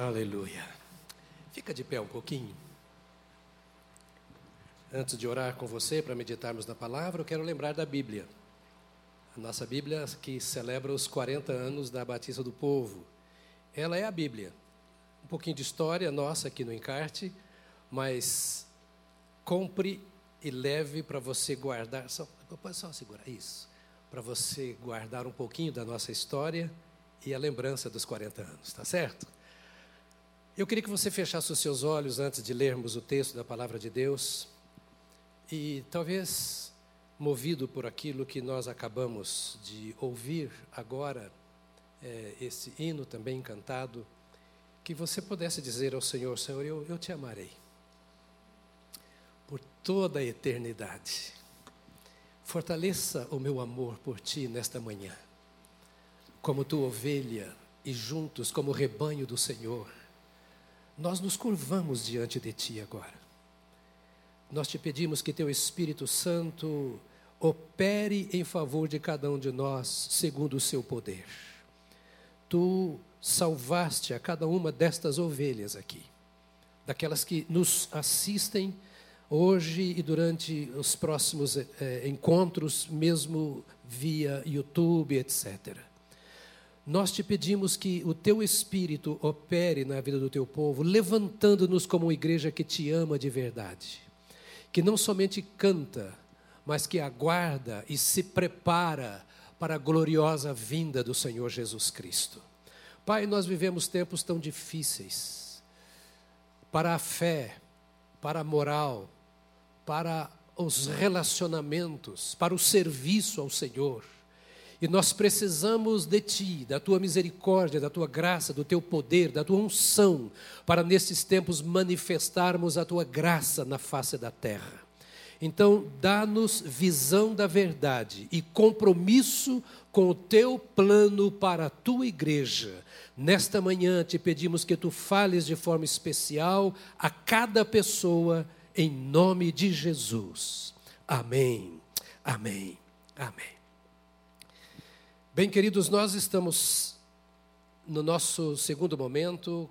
Aleluia. Fica de pé um pouquinho. Antes de orar com você para meditarmos na palavra, eu quero lembrar da Bíblia. A nossa Bíblia que celebra os 40 anos da Batista do Povo. Ela é a Bíblia. Um pouquinho de história nossa aqui no encarte, mas compre e leve para você guardar. Só, pode só segurar isso. Para você guardar um pouquinho da nossa história e a lembrança dos 40 anos, tá certo? Eu queria que você fechasse os seus olhos antes de lermos o texto da palavra de Deus. E talvez, movido por aquilo que nós acabamos de ouvir agora, é, esse hino também cantado, que você pudesse dizer ao Senhor: Senhor, eu, eu te amarei por toda a eternidade. Fortaleça o meu amor por ti nesta manhã, como tua ovelha e juntos como rebanho do Senhor nós nos curvamos diante de Ti agora. Nós te pedimos que Teu Espírito Santo opere em favor de cada um de nós, segundo o Seu poder. Tu salvaste a cada uma destas ovelhas aqui, daquelas que nos assistem hoje e durante os próximos eh, encontros, mesmo via YouTube, etc. Nós te pedimos que o teu espírito opere na vida do teu povo, levantando-nos como uma igreja que te ama de verdade, que não somente canta, mas que aguarda e se prepara para a gloriosa vinda do Senhor Jesus Cristo. Pai, nós vivemos tempos tão difíceis para a fé, para a moral, para os relacionamentos, para o serviço ao Senhor. E nós precisamos de Ti, da Tua misericórdia, da Tua graça, do Teu poder, da Tua unção, para nesses tempos manifestarmos a Tua graça na face da terra. Então, dá-nos visão da verdade e compromisso com o Teu plano para a Tua igreja. Nesta manhã te pedimos que Tu fales de forma especial a cada pessoa, em nome de Jesus. Amém. Amém. Amém. Bem, queridos, nós estamos no nosso segundo momento.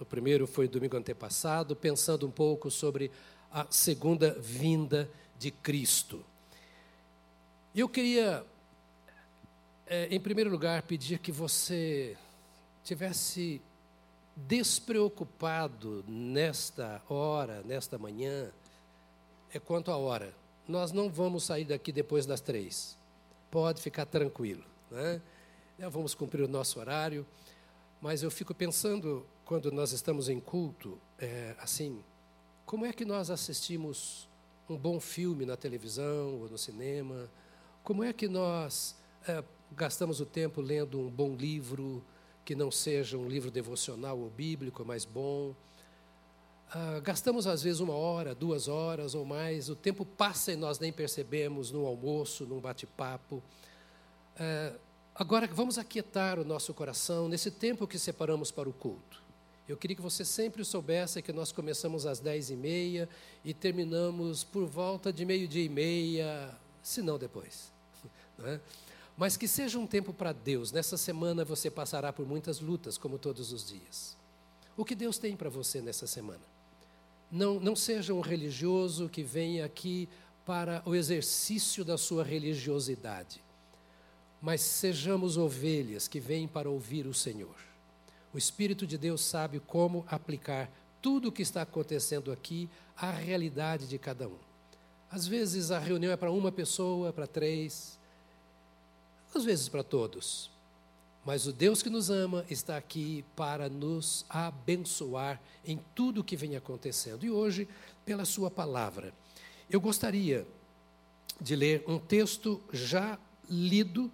O primeiro foi domingo antepassado, pensando um pouco sobre a segunda vinda de Cristo. Eu queria, é, em primeiro lugar, pedir que você tivesse despreocupado nesta hora, nesta manhã, é quanto à hora. Nós não vamos sair daqui depois das três pode ficar tranquilo. Né? Vamos cumprir o nosso horário, mas eu fico pensando, quando nós estamos em culto, é, assim, como é que nós assistimos um bom filme na televisão ou no cinema? Como é que nós é, gastamos o tempo lendo um bom livro, que não seja um livro devocional ou bíblico, mas bom? Ah, gastamos às vezes uma hora, duas horas ou mais, o tempo passa e nós nem percebemos no almoço, num bate-papo. Ah, agora vamos aquietar o nosso coração nesse tempo que separamos para o culto. Eu queria que você sempre soubesse que nós começamos às dez e meia e terminamos por volta de meio-dia e meia, se não depois. Não é? Mas que seja um tempo para Deus. Nessa semana você passará por muitas lutas, como todos os dias. O que Deus tem para você nessa semana? Não, não seja um religioso que venha aqui para o exercício da sua religiosidade, mas sejamos ovelhas que vêm para ouvir o Senhor. O Espírito de Deus sabe como aplicar tudo o que está acontecendo aqui à realidade de cada um. Às vezes a reunião é para uma pessoa, para três, às vezes para todos. Mas o Deus que nos ama está aqui para nos abençoar em tudo o que vem acontecendo. E hoje, pela Sua palavra, eu gostaria de ler um texto já lido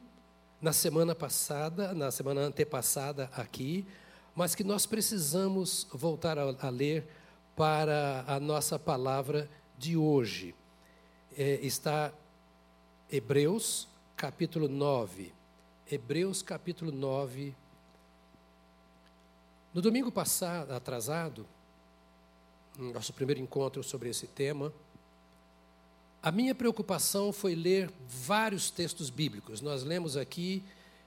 na semana passada, na semana antepassada aqui, mas que nós precisamos voltar a, a ler para a nossa palavra de hoje. É, está Hebreus, capítulo 9 Hebreus capítulo 9. No domingo passado, atrasado, nosso primeiro encontro sobre esse tema, a minha preocupação foi ler vários textos bíblicos. Nós lemos aqui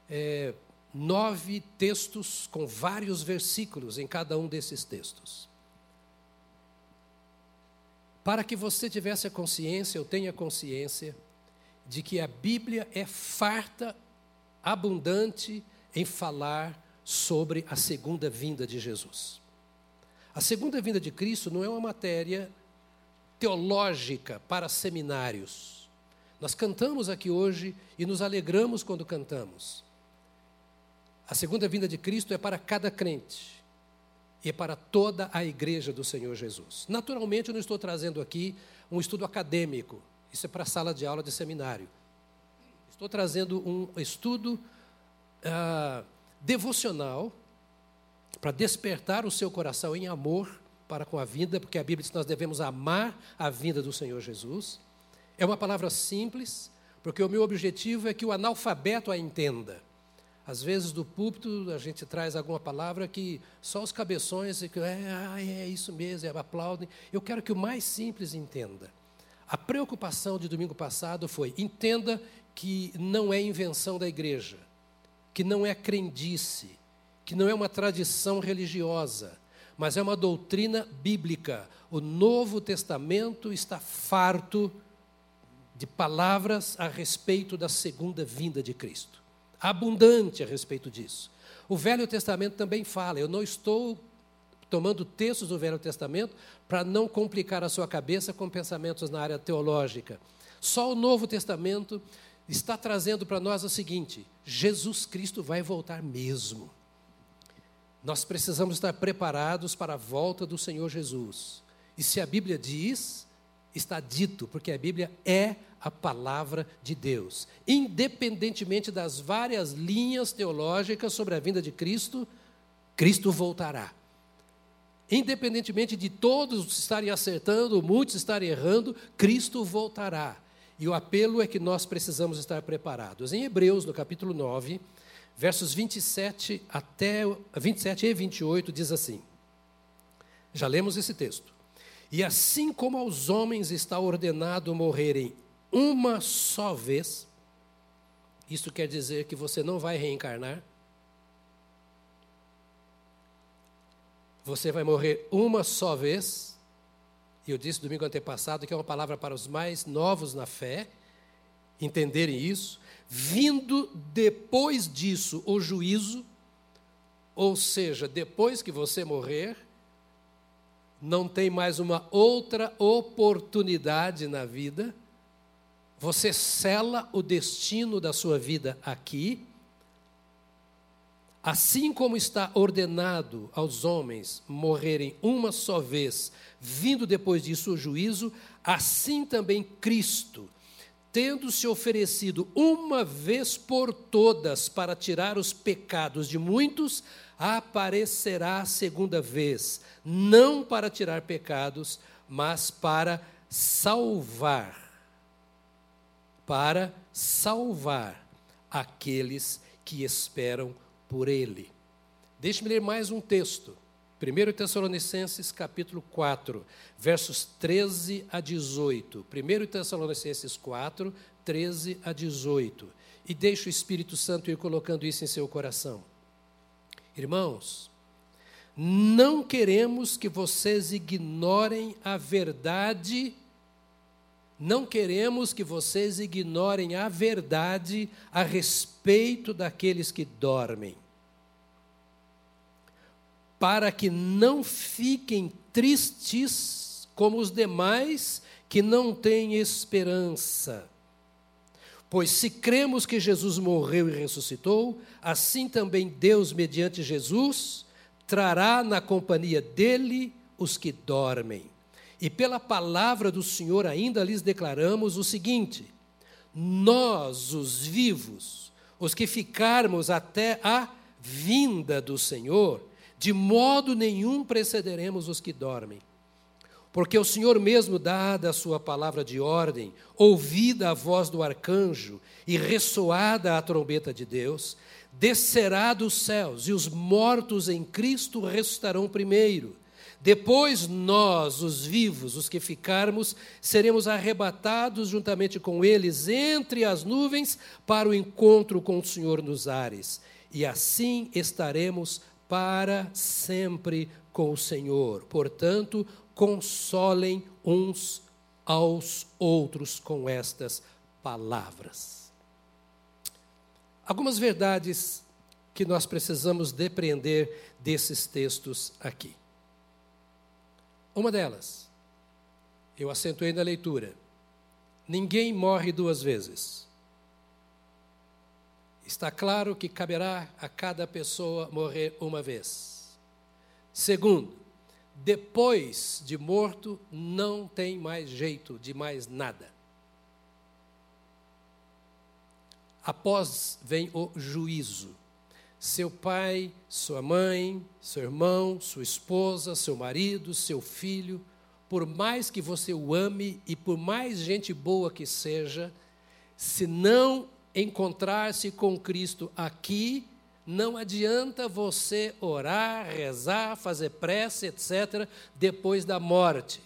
é, nove textos com vários versículos em cada um desses textos. Para que você tivesse a consciência, eu tenha consciência, de que a Bíblia é farta, abundante em falar sobre a segunda vinda de Jesus. A segunda vinda de Cristo não é uma matéria teológica para seminários. Nós cantamos aqui hoje e nos alegramos quando cantamos. A segunda vinda de Cristo é para cada crente e é para toda a igreja do Senhor Jesus. Naturalmente, eu não estou trazendo aqui um estudo acadêmico, isso é para a sala de aula de seminário. Estou trazendo um estudo uh, devocional para despertar o seu coração em amor para com a vida, porque a Bíblia diz que nós devemos amar a vinda do Senhor Jesus. É uma palavra simples, porque o meu objetivo é que o analfabeto a entenda. Às vezes, do púlpito, a gente traz alguma palavra que só os cabeções, é, ah, é isso mesmo, é, aplaudem. Eu quero que o mais simples entenda. A preocupação de domingo passado foi: entenda que não é invenção da igreja, que não é crendice, que não é uma tradição religiosa, mas é uma doutrina bíblica. O Novo Testamento está farto de palavras a respeito da segunda vinda de Cristo. Abundante a respeito disso. O Velho Testamento também fala. Eu não estou tomando textos do Velho Testamento para não complicar a sua cabeça com pensamentos na área teológica. Só o Novo Testamento está trazendo para nós o seguinte: Jesus Cristo vai voltar mesmo. Nós precisamos estar preparados para a volta do Senhor Jesus. E se a Bíblia diz, está dito, porque a Bíblia é a palavra de Deus. Independentemente das várias linhas teológicas sobre a vinda de Cristo, Cristo voltará. Independentemente de todos estarem acertando, muitos estarem errando, Cristo voltará. E o apelo é que nós precisamos estar preparados. Em Hebreus, no capítulo 9, versos 27 até 27 e 28 diz assim: Já lemos esse texto. E assim como aos homens está ordenado morrerem uma só vez, isso quer dizer que você não vai reencarnar. Você vai morrer uma só vez. E eu disse domingo antepassado que é uma palavra para os mais novos na fé entenderem isso. Vindo depois disso o juízo, ou seja, depois que você morrer, não tem mais uma outra oportunidade na vida, você sela o destino da sua vida aqui, assim como está ordenado aos homens morrerem uma só vez, vindo depois disso o juízo, assim também Cristo tendo se oferecido uma vez por todas para tirar os pecados de muitos, aparecerá a segunda vez, não para tirar pecados, mas para salvar. Para salvar aqueles que esperam por Ele. Deixe-me ler mais um texto. 1 Tessalonicenses capítulo 4, versos 13 a 18. 1 Tessalonicenses 4, 13 a 18. E deixe o Espírito Santo ir colocando isso em seu coração. Irmãos, não queremos que vocês ignorem a verdade, não queremos que vocês ignorem a verdade a respeito daqueles que dormem para que não fiquem tristes como os demais que não têm esperança. Pois se cremos que Jesus morreu e ressuscitou, assim também Deus, mediante Jesus, trará na companhia dele os que dormem. E pela palavra do Senhor ainda lhes declaramos o seguinte: nós, os vivos, os que ficarmos até a vinda do Senhor, de modo nenhum precederemos os que dormem. Porque o Senhor mesmo, dada a sua palavra de ordem, ouvida a voz do arcanjo e ressoada a trombeta de Deus, descerá dos céus e os mortos em Cristo ressuscitarão primeiro. Depois nós, os vivos, os que ficarmos, seremos arrebatados juntamente com eles entre as nuvens para o encontro com o Senhor nos ares e assim estaremos para sempre com o Senhor. Portanto, consolem uns aos outros com estas palavras. Algumas verdades que nós precisamos depreender desses textos aqui. Uma delas, eu acentuei na leitura: ninguém morre duas vezes. Está claro que caberá a cada pessoa morrer uma vez. Segundo, depois de morto, não tem mais jeito de mais nada. Após vem o juízo. Seu pai, sua mãe, seu irmão, sua esposa, seu marido, seu filho, por mais que você o ame e por mais gente boa que seja, se não encontrar-se com Cristo aqui, não adianta você orar, rezar, fazer prece, etc., depois da morte.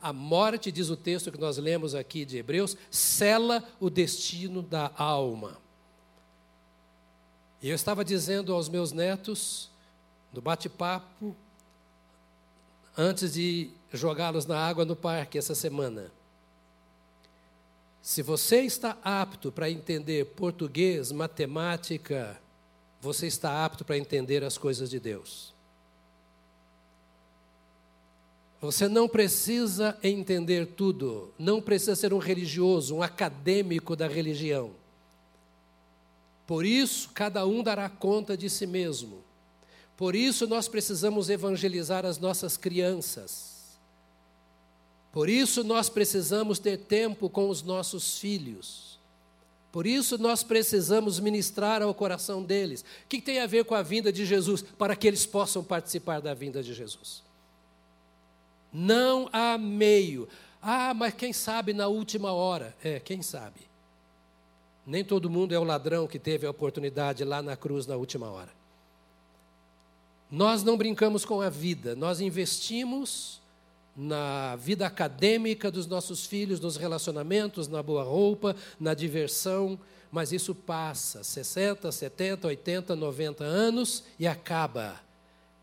A morte, diz o texto que nós lemos aqui de Hebreus, cela o destino da alma. E eu estava dizendo aos meus netos, no bate-papo, antes de jogá-los na água no parque essa semana. Se você está apto para entender português, matemática, você está apto para entender as coisas de Deus. Você não precisa entender tudo, não precisa ser um religioso, um acadêmico da religião. Por isso, cada um dará conta de si mesmo. Por isso, nós precisamos evangelizar as nossas crianças. Por isso, nós precisamos ter tempo com os nossos filhos. Por isso nós precisamos ministrar ao coração deles. O que tem a ver com a vinda de Jesus? Para que eles possam participar da vinda de Jesus. Não há meio. Ah, mas quem sabe na última hora? É, quem sabe. Nem todo mundo é o ladrão que teve a oportunidade lá na cruz na última hora. Nós não brincamos com a vida, nós investimos na vida acadêmica dos nossos filhos, nos relacionamentos, na boa roupa, na diversão, mas isso passa 60, 70, 80, 90 anos e acaba.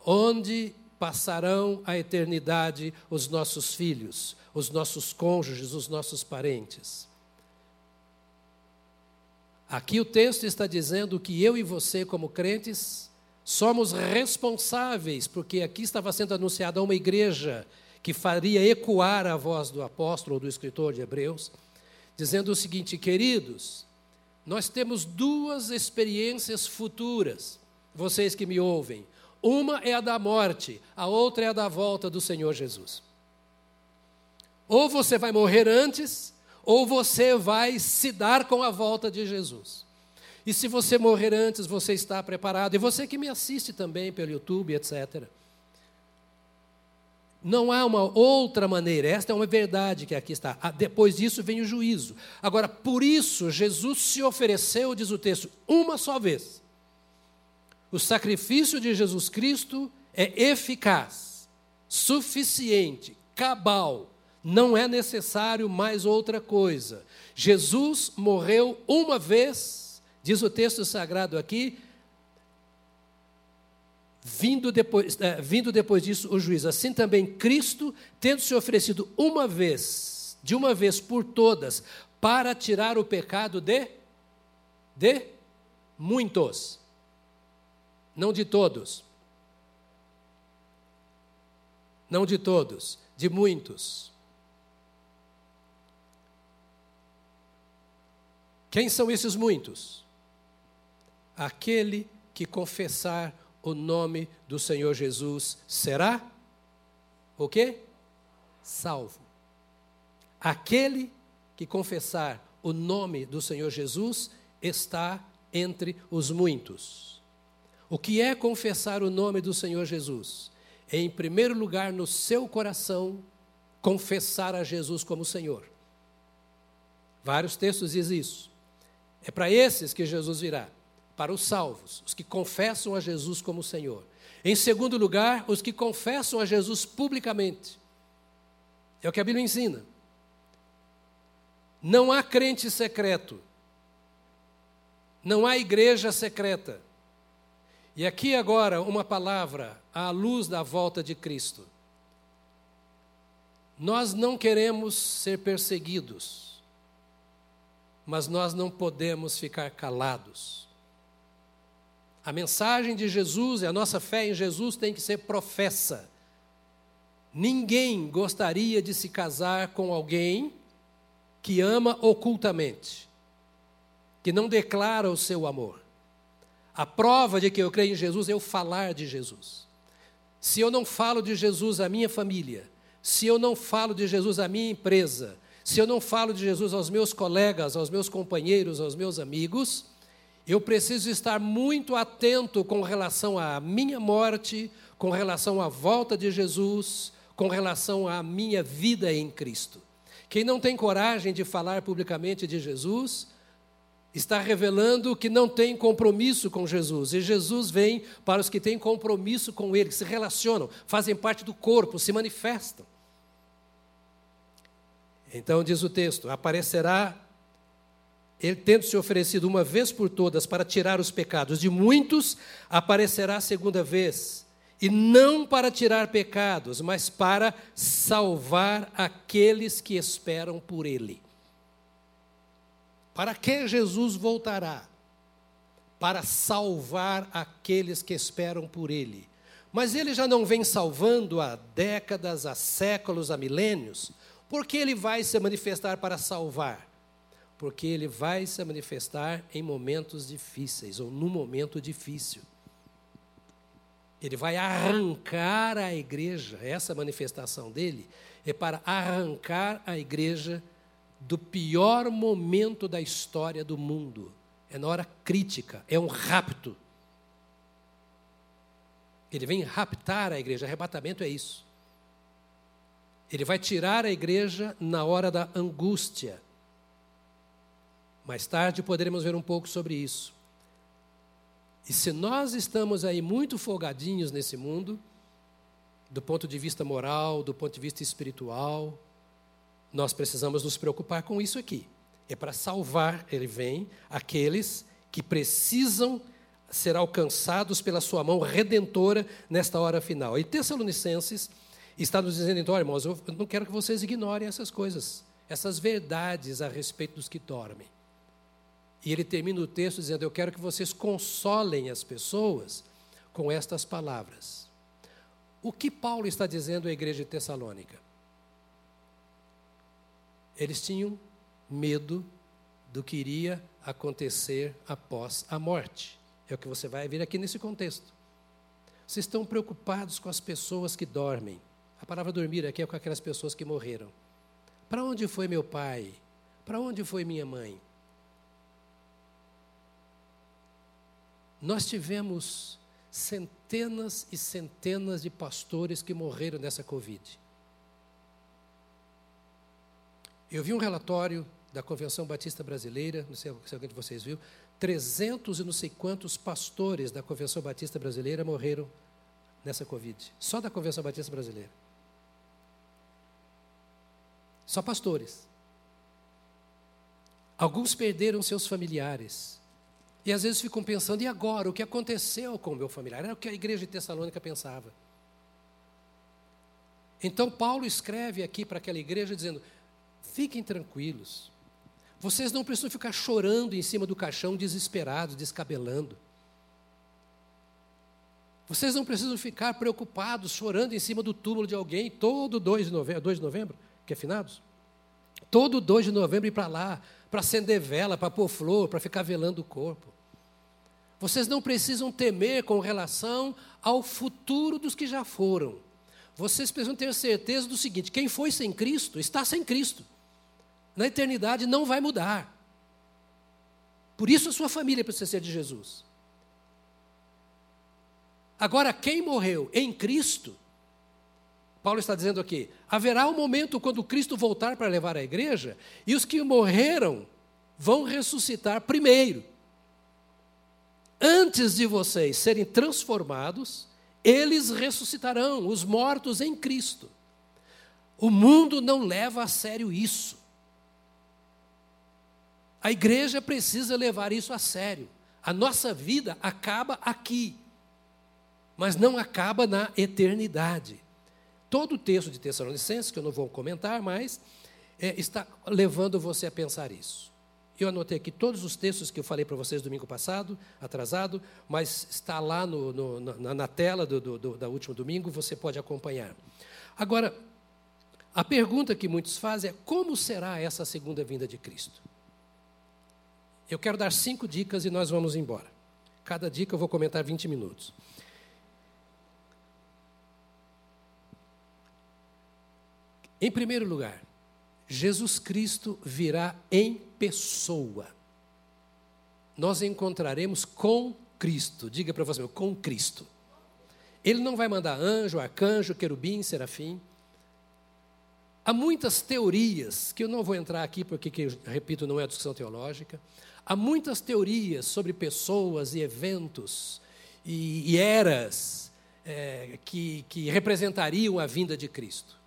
Onde passarão a eternidade os nossos filhos, os nossos cônjuges, os nossos parentes? Aqui o texto está dizendo que eu e você, como crentes, somos responsáveis, porque aqui estava sendo anunciada uma igreja que faria ecoar a voz do apóstolo ou do escritor de Hebreus, dizendo o seguinte: queridos, nós temos duas experiências futuras, vocês que me ouvem. Uma é a da morte, a outra é a da volta do Senhor Jesus. Ou você vai morrer antes, ou você vai se dar com a volta de Jesus. E se você morrer antes, você está preparado. E você que me assiste também pelo YouTube, etc. Não há uma outra maneira, esta é uma verdade que aqui está. Ah, depois disso vem o juízo. Agora, por isso, Jesus se ofereceu, diz o texto, uma só vez. O sacrifício de Jesus Cristo é eficaz, suficiente, cabal, não é necessário mais outra coisa. Jesus morreu uma vez, diz o texto sagrado aqui, Vindo depois, é, vindo depois disso o juízo. Assim também Cristo, tendo se oferecido uma vez, de uma vez por todas, para tirar o pecado de de muitos, não de todos. Não de todos, de muitos. Quem são esses muitos? Aquele que confessar o nome do Senhor Jesus será o quê? Salvo. Aquele que confessar o nome do Senhor Jesus está entre os muitos. O que é confessar o nome do Senhor Jesus? É, em primeiro lugar, no seu coração, confessar a Jesus como Senhor. Vários textos dizem isso. É para esses que Jesus virá para os salvos, os que confessam a Jesus como Senhor. Em segundo lugar, os que confessam a Jesus publicamente. É o que a Bíblia ensina. Não há crente secreto. Não há igreja secreta. E aqui agora uma palavra à luz da volta de Cristo. Nós não queremos ser perseguidos, mas nós não podemos ficar calados. A mensagem de Jesus e a nossa fé em Jesus tem que ser professa. Ninguém gostaria de se casar com alguém que ama ocultamente, que não declara o seu amor. A prova de que eu creio em Jesus é eu falar de Jesus. Se eu não falo de Jesus à minha família, se eu não falo de Jesus à minha empresa, se eu não falo de Jesus aos meus colegas, aos meus companheiros, aos meus amigos, eu preciso estar muito atento com relação à minha morte, com relação à volta de Jesus, com relação à minha vida em Cristo. Quem não tem coragem de falar publicamente de Jesus, está revelando que não tem compromisso com Jesus. E Jesus vem para os que têm compromisso com Ele, que se relacionam, fazem parte do corpo, se manifestam. Então diz o texto: aparecerá ele tendo se oferecido uma vez por todas para tirar os pecados de muitos, aparecerá a segunda vez, e não para tirar pecados, mas para salvar aqueles que esperam por ele. Para que Jesus voltará? Para salvar aqueles que esperam por ele. Mas ele já não vem salvando há décadas, há séculos, há milênios, porque ele vai se manifestar para salvar? Porque ele vai se manifestar em momentos difíceis, ou num momento difícil. Ele vai arrancar a igreja, essa manifestação dele é para arrancar a igreja do pior momento da história do mundo. É na hora crítica, é um rapto. Ele vem raptar a igreja, arrebatamento é isso. Ele vai tirar a igreja na hora da angústia. Mais tarde poderemos ver um pouco sobre isso. E se nós estamos aí muito folgadinhos nesse mundo, do ponto de vista moral, do ponto de vista espiritual, nós precisamos nos preocupar com isso aqui. É para salvar, ele vem, aqueles que precisam ser alcançados pela sua mão redentora nesta hora final. E Tessalonicenses está nos dizendo, então, irmãos, eu não quero que vocês ignorem essas coisas, essas verdades a respeito dos que dormem. E ele termina o texto dizendo: Eu quero que vocês consolem as pessoas com estas palavras. O que Paulo está dizendo à igreja de Tessalônica? Eles tinham medo do que iria acontecer após a morte. É o que você vai ver aqui nesse contexto. Vocês estão preocupados com as pessoas que dormem. A palavra dormir aqui é com aquelas pessoas que morreram. Para onde foi meu pai? Para onde foi minha mãe? Nós tivemos centenas e centenas de pastores que morreram nessa Covid. Eu vi um relatório da Convenção Batista Brasileira, não sei se alguém de vocês viu, 300 e não sei quantos pastores da Convenção Batista Brasileira morreram nessa Covid. Só da Convenção Batista Brasileira. Só pastores. Alguns perderam seus familiares. E às vezes ficam pensando, e agora? O que aconteceu com o meu familiar? Era o que a igreja de Tessalônica pensava. Então Paulo escreve aqui para aquela igreja dizendo: Fiquem tranquilos. Vocês não precisam ficar chorando em cima do caixão, desesperados, descabelando. Vocês não precisam ficar preocupados, chorando em cima do túmulo de alguém, todo 2 de novembro, 2 de novembro, que é finados? Todo 2 de novembro ir para lá, para acender vela, para pôr flor, para ficar velando o corpo. Vocês não precisam temer com relação ao futuro dos que já foram. Vocês precisam ter certeza do seguinte: quem foi sem Cristo, está sem Cristo na eternidade não vai mudar. Por isso a sua família precisa ser de Jesus. Agora, quem morreu em Cristo, Paulo está dizendo aqui: haverá um momento quando Cristo voltar para levar a igreja, e os que morreram vão ressuscitar primeiro. Antes de vocês serem transformados, eles ressuscitarão, os mortos em Cristo. O mundo não leva a sério isso. A igreja precisa levar isso a sério. A nossa vida acaba aqui. mas não acaba na eternidade. Todo o texto de Tessalonicenses, que eu não vou comentar mais, é, está levando você a pensar isso. Eu anotei aqui todos os textos que eu falei para vocês domingo passado, atrasado, mas está lá no, no, na, na, tela do, do, do, da último domingo, você pode acompanhar. Agora, a pergunta que muitos fazem é: como será essa segunda vinda de Cristo? Eu quero dar cinco dicas e nós vamos embora. Cada dica eu vou comentar 20 minutos. Em primeiro lugar, Jesus Cristo virá em pessoa. Nós encontraremos com Cristo. Diga para você, com Cristo. Ele não vai mandar anjo, arcanjo, querubim, serafim. Há muitas teorias, que eu não vou entrar aqui porque, que, repito, não é discussão teológica. Há muitas teorias sobre pessoas e eventos e, e eras é, que, que representariam a vinda de Cristo.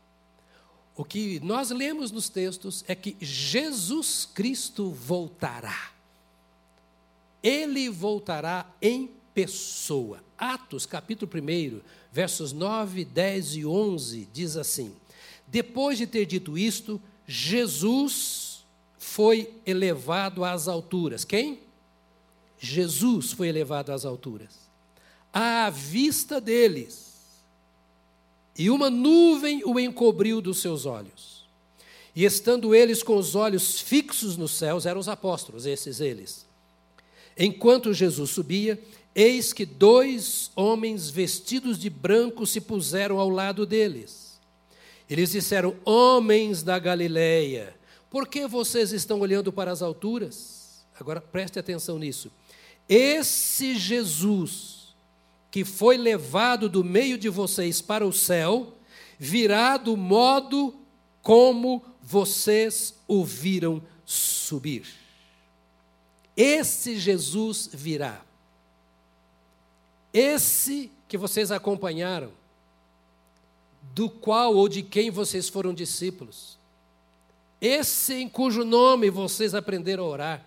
O que nós lemos nos textos é que Jesus Cristo voltará. Ele voltará em pessoa. Atos, capítulo 1, versos 9, 10 e 11, diz assim: Depois de ter dito isto, Jesus foi elevado às alturas. Quem? Jesus foi elevado às alturas. À vista deles e uma nuvem o encobriu dos seus olhos. E estando eles com os olhos fixos nos céus, eram os apóstolos, esses eles. Enquanto Jesus subia, eis que dois homens vestidos de branco se puseram ao lado deles. Eles disseram: Homens da Galileia, por que vocês estão olhando para as alturas? Agora preste atenção nisso. Esse Jesus que foi levado do meio de vocês para o céu, virá do modo como vocês o viram subir. Esse Jesus virá. Esse que vocês acompanharam, do qual ou de quem vocês foram discípulos. Esse em cujo nome vocês aprenderam a orar.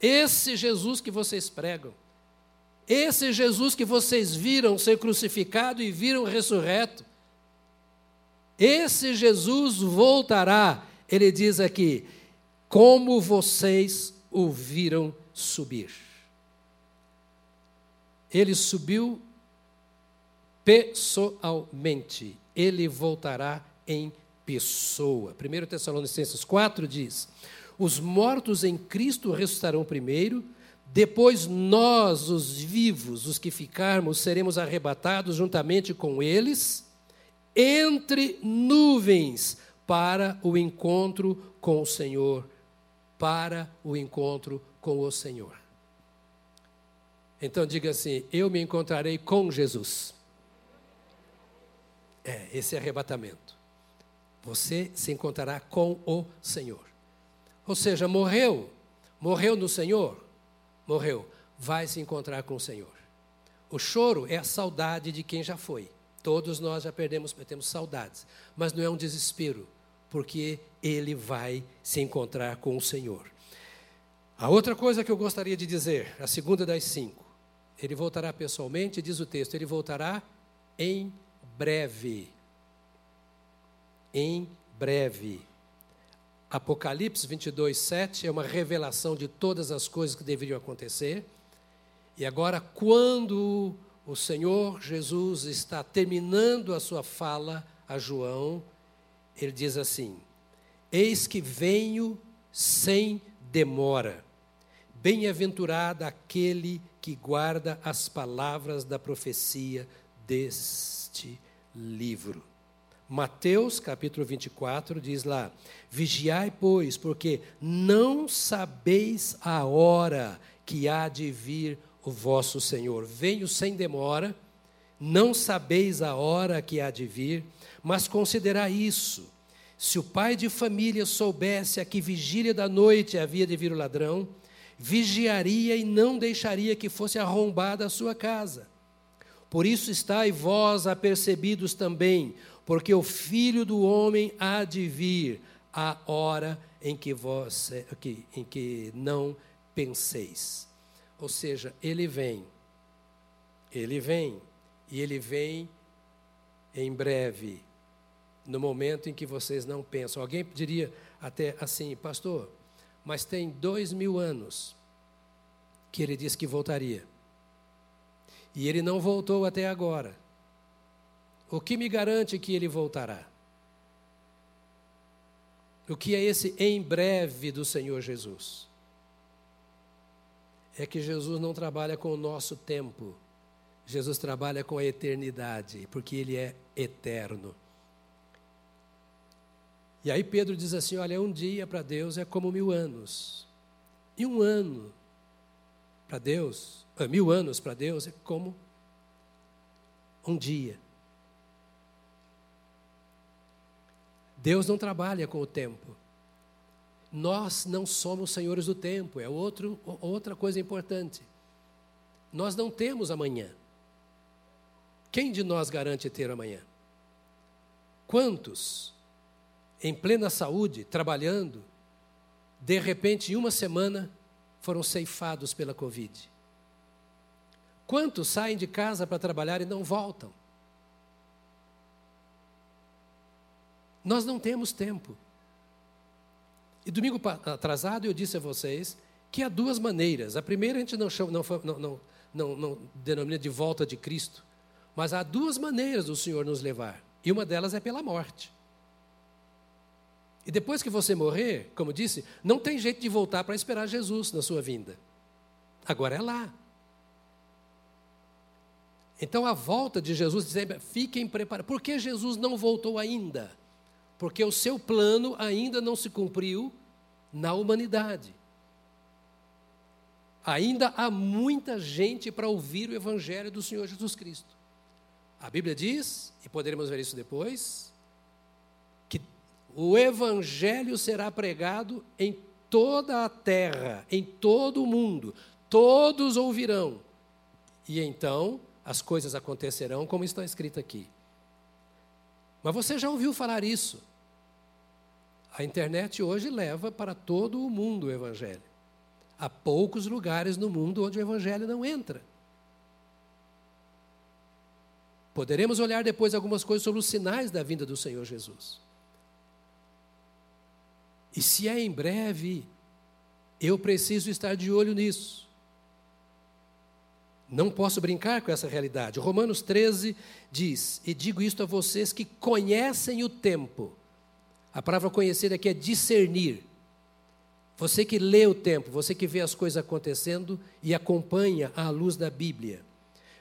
Esse Jesus que vocês pregam. Esse Jesus que vocês viram ser crucificado e viram ressurreto, esse Jesus voltará, ele diz aqui, como vocês o viram subir. Ele subiu pessoalmente, ele voltará em pessoa. 1 Tessalonicenses 4 diz: Os mortos em Cristo ressuscitarão primeiro, depois nós, os vivos, os que ficarmos, seremos arrebatados juntamente com eles entre nuvens para o encontro com o Senhor, para o encontro com o Senhor. Então diga assim: eu me encontrarei com Jesus. É, esse arrebatamento. Você se encontrará com o Senhor. Ou seja, morreu, morreu no Senhor, morreu, vai se encontrar com o Senhor. O choro é a saudade de quem já foi. Todos nós já perdemos, temos saudades, mas não é um desespero, porque ele vai se encontrar com o Senhor. A outra coisa que eu gostaria de dizer, a segunda das cinco, ele voltará pessoalmente, diz o texto, ele voltará em breve. Em breve. Apocalipse 22, 7 é uma revelação de todas as coisas que deveriam acontecer. E agora, quando o Senhor Jesus está terminando a sua fala a João, ele diz assim: Eis que venho sem demora. Bem-aventurado aquele que guarda as palavras da profecia deste livro. Mateus capítulo 24 diz lá: Vigiai, pois, porque não sabeis a hora que há de vir o vosso Senhor. Venho sem demora, não sabeis a hora que há de vir, mas considerai isso. Se o pai de família soubesse a que vigília da noite havia de vir o ladrão, vigiaria e não deixaria que fosse arrombada a sua casa. Por isso estáis vós apercebidos também, porque o filho do homem há de vir a hora em que, vós, em que não penseis. Ou seja, ele vem, ele vem, E ele vem em breve, no momento em que vocês não pensam. Alguém diria até assim, pastor, mas tem dois mil anos que ele disse que voltaria. E ele não voltou até agora. O que me garante que ele voltará? O que é esse em breve do Senhor Jesus? É que Jesus não trabalha com o nosso tempo. Jesus trabalha com a eternidade, porque ele é eterno. E aí Pedro diz assim: olha, um dia para Deus é como mil anos. E um ano para Deus, ah, mil anos para Deus é como um dia. Deus não trabalha com o tempo. Nós não somos senhores do tempo, é outro, outra coisa importante. Nós não temos amanhã. Quem de nós garante ter amanhã? Quantos, em plena saúde, trabalhando, de repente, em uma semana, foram ceifados pela Covid? Quantos saem de casa para trabalhar e não voltam? Nós não temos tempo. E domingo atrasado eu disse a vocês que há duas maneiras. A primeira a gente não, chama, não, não, não, não denomina de volta de Cristo, mas há duas maneiras do Senhor nos levar. E uma delas é pela morte. E depois que você morrer, como disse, não tem jeito de voltar para esperar Jesus na sua vinda. Agora é lá. Então a volta de Jesus dizendo, fiquem preparados. Por que Jesus não voltou ainda? Porque o seu plano ainda não se cumpriu na humanidade. Ainda há muita gente para ouvir o Evangelho do Senhor Jesus Cristo. A Bíblia diz, e poderemos ver isso depois, que o Evangelho será pregado em toda a terra, em todo o mundo, todos ouvirão. E então as coisas acontecerão como está escrito aqui. Mas você já ouviu falar isso? A internet hoje leva para todo o mundo o Evangelho. Há poucos lugares no mundo onde o Evangelho não entra. Poderemos olhar depois algumas coisas sobre os sinais da vinda do Senhor Jesus. E se é em breve, eu preciso estar de olho nisso. Não posso brincar com essa realidade. Romanos 13 diz: E digo isto a vocês que conhecem o tempo a palavra conhecer aqui é discernir. Você que lê o tempo, você que vê as coisas acontecendo e acompanha à luz da Bíblia.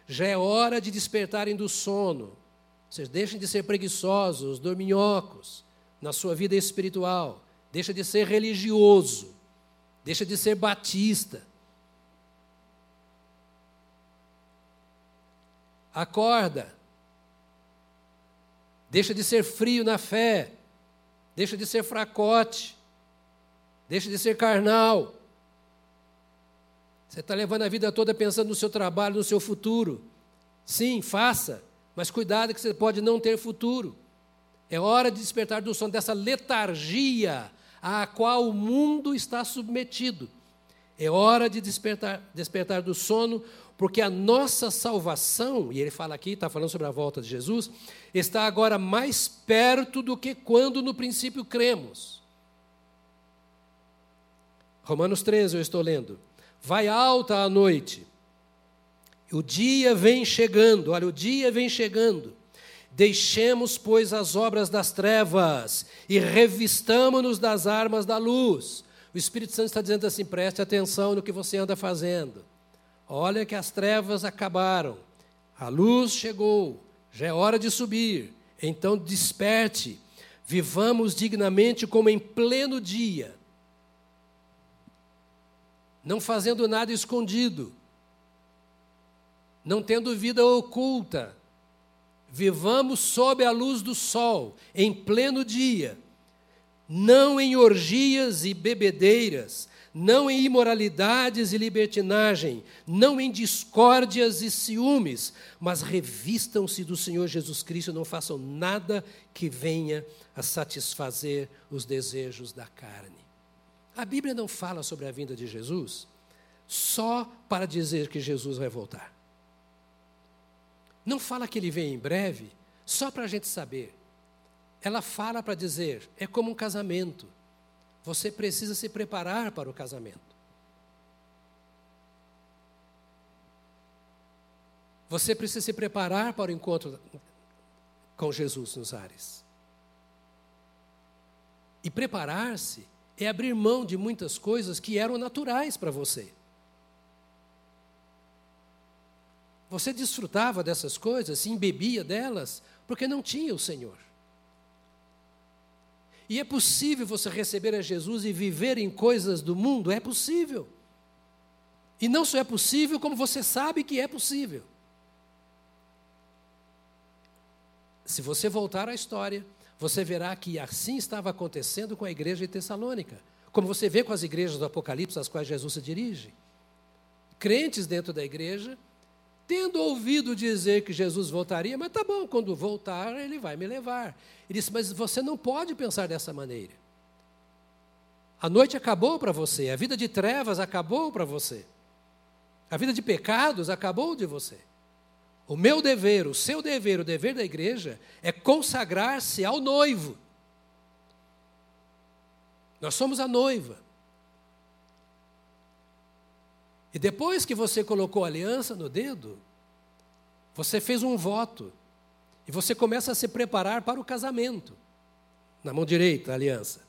Já é hora de despertarem do sono. Vocês deixem de ser preguiçosos, dorminhocos na sua vida espiritual. Deixa de ser religioso. Deixa de ser batista. Acorda. Deixa de ser frio na fé deixa de ser fracote, deixa de ser carnal. Você está levando a vida toda pensando no seu trabalho, no seu futuro. Sim, faça, mas cuidado que você pode não ter futuro. É hora de despertar do sono dessa letargia à qual o mundo está submetido. É hora de despertar, despertar do sono, porque a nossa salvação, e ele fala aqui, está falando sobre a volta de Jesus, está agora mais perto do que quando no princípio cremos. Romanos 13, eu estou lendo. Vai alta a noite, o dia vem chegando, olha, o dia vem chegando. Deixemos, pois, as obras das trevas e revistamo-nos das armas da luz. O Espírito Santo está dizendo assim: preste atenção no que você anda fazendo. Olha que as trevas acabaram, a luz chegou, já é hora de subir. Então desperte, vivamos dignamente como em pleno dia, não fazendo nada escondido, não tendo vida oculta. Vivamos sob a luz do sol, em pleno dia, não em orgias e bebedeiras, não em imoralidades e libertinagem, não em discórdias e ciúmes, mas revistam-se do Senhor Jesus Cristo, não façam nada que venha a satisfazer os desejos da carne. A Bíblia não fala sobre a vinda de Jesus só para dizer que Jesus vai voltar. não fala que ele vem em breve só para a gente saber. Ela fala para dizer: é como um casamento. Você precisa se preparar para o casamento. Você precisa se preparar para o encontro com Jesus nos ares. E preparar-se é abrir mão de muitas coisas que eram naturais para você. Você desfrutava dessas coisas, se embebia delas, porque não tinha o Senhor. E é possível você receber a Jesus e viver em coisas do mundo? É possível. E não só é possível, como você sabe que é possível. Se você voltar à história, você verá que assim estava acontecendo com a igreja de Tessalônica, como você vê com as igrejas do Apocalipse às quais Jesus se dirige. Crentes dentro da igreja, tendo ouvido dizer que Jesus voltaria, mas tá bom, quando voltar, ele vai me levar. Ele disse: Mas você não pode pensar dessa maneira. A noite acabou para você, a vida de trevas acabou para você, a vida de pecados acabou de você. O meu dever, o seu dever, o dever da igreja é consagrar-se ao noivo. Nós somos a noiva. E depois que você colocou a aliança no dedo, você fez um voto. E você começa a se preparar para o casamento. Na mão direita, a aliança.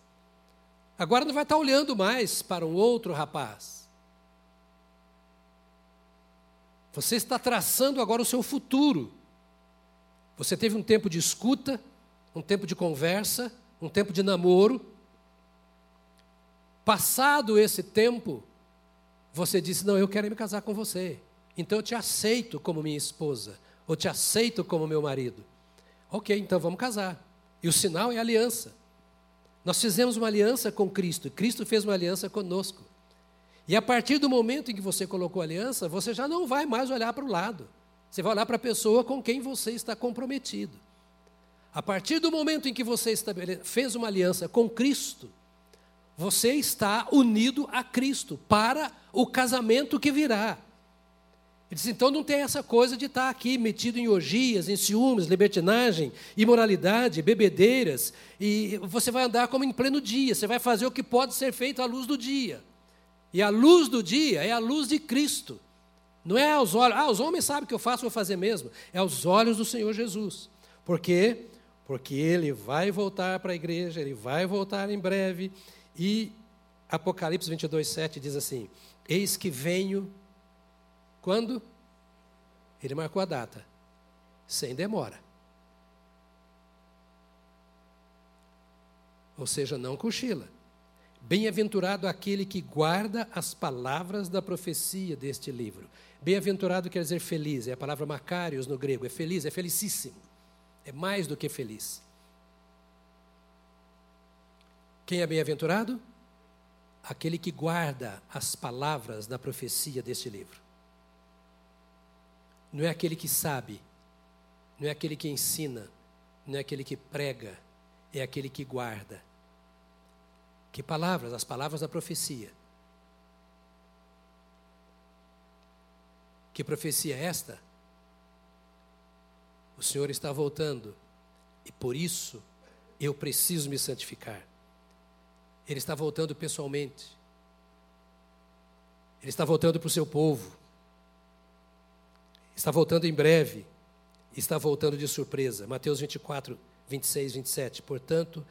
Agora não vai estar olhando mais para um outro rapaz. Você está traçando agora o seu futuro. Você teve um tempo de escuta, um tempo de conversa, um tempo de namoro. Passado esse tempo, você disse: Não, eu quero me casar com você. Então eu te aceito como minha esposa, ou te aceito como meu marido. Ok, então vamos casar. E o sinal é a aliança. Nós fizemos uma aliança com Cristo, Cristo fez uma aliança conosco. E a partir do momento em que você colocou aliança, você já não vai mais olhar para o lado. Você vai olhar para a pessoa com quem você está comprometido. A partir do momento em que você fez uma aliança com Cristo, você está unido a Cristo para o casamento que virá. Ele diz, então não tem essa coisa de estar aqui metido em orgias, em ciúmes, libertinagem, imoralidade, bebedeiras, e você vai andar como em pleno dia, você vai fazer o que pode ser feito à luz do dia. E a luz do dia é a luz de Cristo. Não é aos olhos, ah, os homens sabem que eu faço, vou fazer mesmo. É aos olhos do Senhor Jesus. Por quê? Porque ele vai voltar para a igreja, ele vai voltar em breve. E Apocalipse 22, 7 diz assim: Eis que venho. Quando? Ele marcou a data. Sem demora. Ou seja, não cochila. Bem-aventurado aquele que guarda as palavras da profecia deste livro. Bem-aventurado quer dizer feliz, é a palavra macarios no grego, é feliz, é felicíssimo. É mais do que feliz. Quem é bem-aventurado? Aquele que guarda as palavras da profecia deste livro. Não é aquele que sabe, não é aquele que ensina, não é aquele que prega, é aquele que guarda que palavras? As palavras da profecia. Que profecia é esta? O Senhor está voltando e por isso eu preciso me santificar. Ele está voltando pessoalmente. Ele está voltando para o seu povo. Está voltando em breve. Está voltando de surpresa. Mateus 24, 26, 27. Portanto,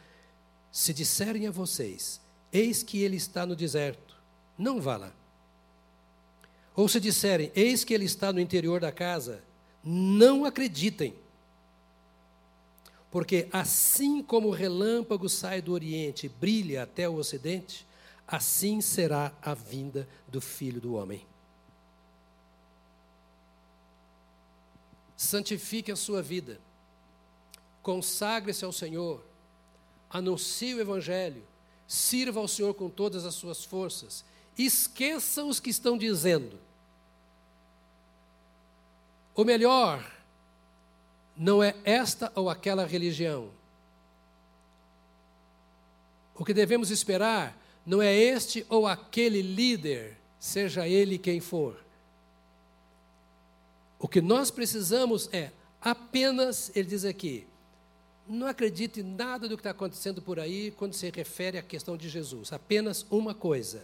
se disserem a vocês: Eis que ele está no deserto, não vá lá. Ou se disserem: Eis que ele está no interior da casa, não acreditem. Porque assim como o relâmpago sai do oriente e brilha até o ocidente, assim será a vinda do filho do homem. Santifique a sua vida, consagre-se ao Senhor, anuncie o Evangelho, sirva ao Senhor com todas as suas forças, esqueça os que estão dizendo. O melhor não é esta ou aquela religião. O que devemos esperar não é este ou aquele líder, seja ele quem for. O que nós precisamos é apenas, ele diz aqui, não acredite em nada do que está acontecendo por aí quando se refere à questão de Jesus. Apenas uma coisa: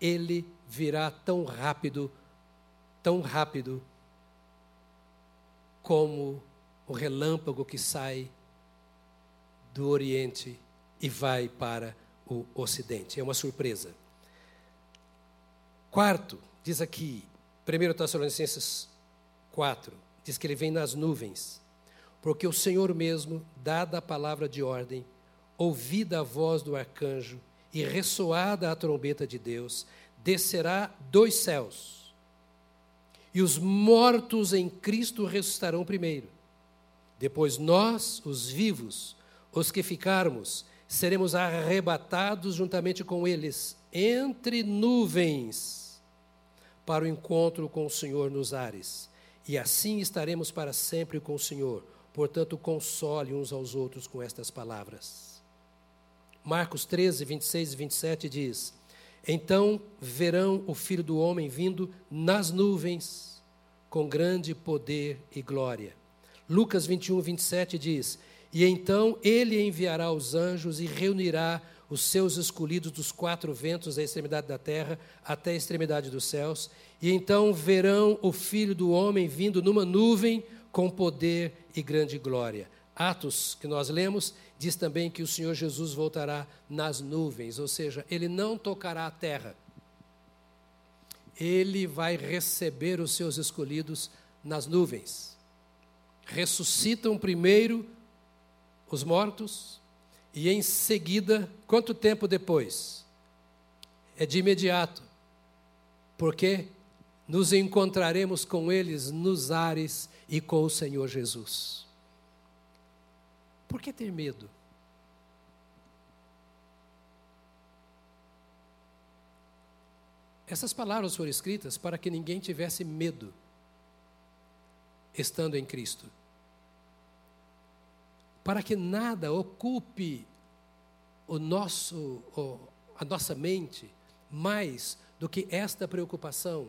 ele virá tão rápido, tão rápido, como o relâmpago que sai do Oriente e vai para o Ocidente. É uma surpresa. Quarto, diz aqui, 1 Tessalonicenses 4, diz que ele vem nas nuvens, porque o Senhor mesmo, dada a palavra de ordem, ouvida a voz do arcanjo e ressoada a trombeta de Deus, descerá dos céus. E os mortos em Cristo ressuscitarão primeiro. Depois nós, os vivos, os que ficarmos, seremos arrebatados juntamente com eles entre nuvens para o encontro com o Senhor nos ares. E assim estaremos para sempre com o Senhor. Portanto, console uns aos outros com estas palavras. Marcos 13, 26 e 27 diz: Então verão o Filho do Homem vindo nas nuvens, com grande poder e glória. Lucas 21, 27 diz: E então ele enviará os anjos e reunirá os seus escolhidos dos quatro ventos da extremidade da terra até a extremidade dos céus, e então verão o Filho do Homem vindo numa nuvem com poder e grande glória. Atos, que nós lemos, diz também que o Senhor Jesus voltará nas nuvens, ou seja, ele não tocará a terra. Ele vai receber os seus escolhidos nas nuvens ressuscitam primeiro os mortos e em seguida, quanto tempo depois? É de imediato. Porque nos encontraremos com eles nos ares e com o Senhor Jesus. Por que ter medo? Essas palavras foram escritas para que ninguém tivesse medo estando em Cristo para que nada ocupe o nosso, a nossa mente mais do que esta preocupação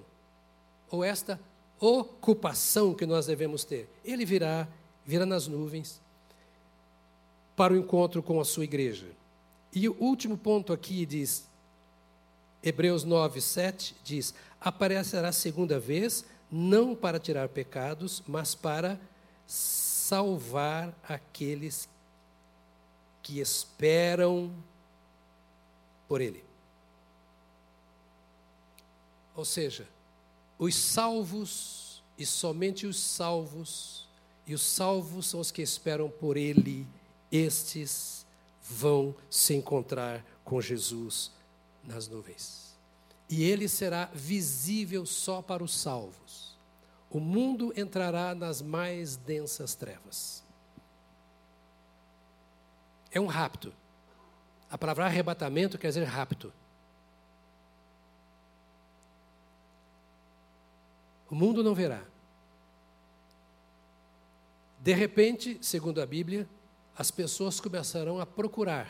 ou esta ocupação que nós devemos ter. Ele virá, virá nas nuvens para o encontro com a sua igreja. E o último ponto aqui diz, Hebreus 9, 7 diz: aparecerá segunda vez, não para tirar pecados, mas para salvar aqueles que esperam por Ele. Ou seja, os salvos e somente os salvos, e os salvos são os que esperam por Ele, estes vão se encontrar com Jesus nas nuvens. E ele será visível só para os salvos o mundo entrará nas mais densas trevas. É um rapto. A palavra arrebatamento quer dizer rapto. O mundo não verá. De repente, segundo a Bíblia, as pessoas começarão a procurar.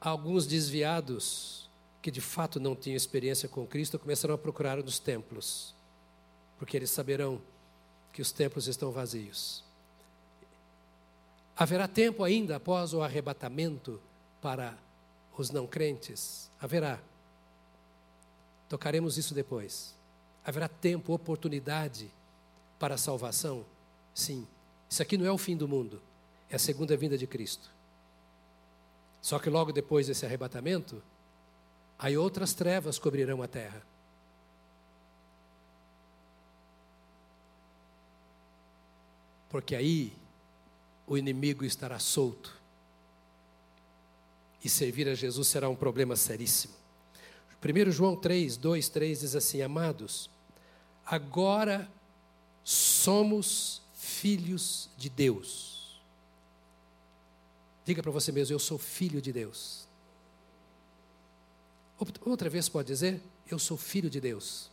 Alguns desviados que de fato não tinham experiência com Cristo começaram a procurar nos templos, porque eles saberão que os templos estão vazios. Haverá tempo ainda após o arrebatamento para os não crentes? Haverá. Tocaremos isso depois. Haverá tempo, oportunidade para a salvação? Sim. Isso aqui não é o fim do mundo, é a segunda vinda de Cristo. Só que logo depois desse arrebatamento, aí outras trevas cobrirão a terra. Porque aí o inimigo estará solto. E servir a Jesus será um problema seríssimo. 1 João 3, 2, 3 diz assim: Amados, agora somos filhos de Deus. Diga para você mesmo: Eu sou filho de Deus. Outra vez pode dizer: Eu sou filho de Deus.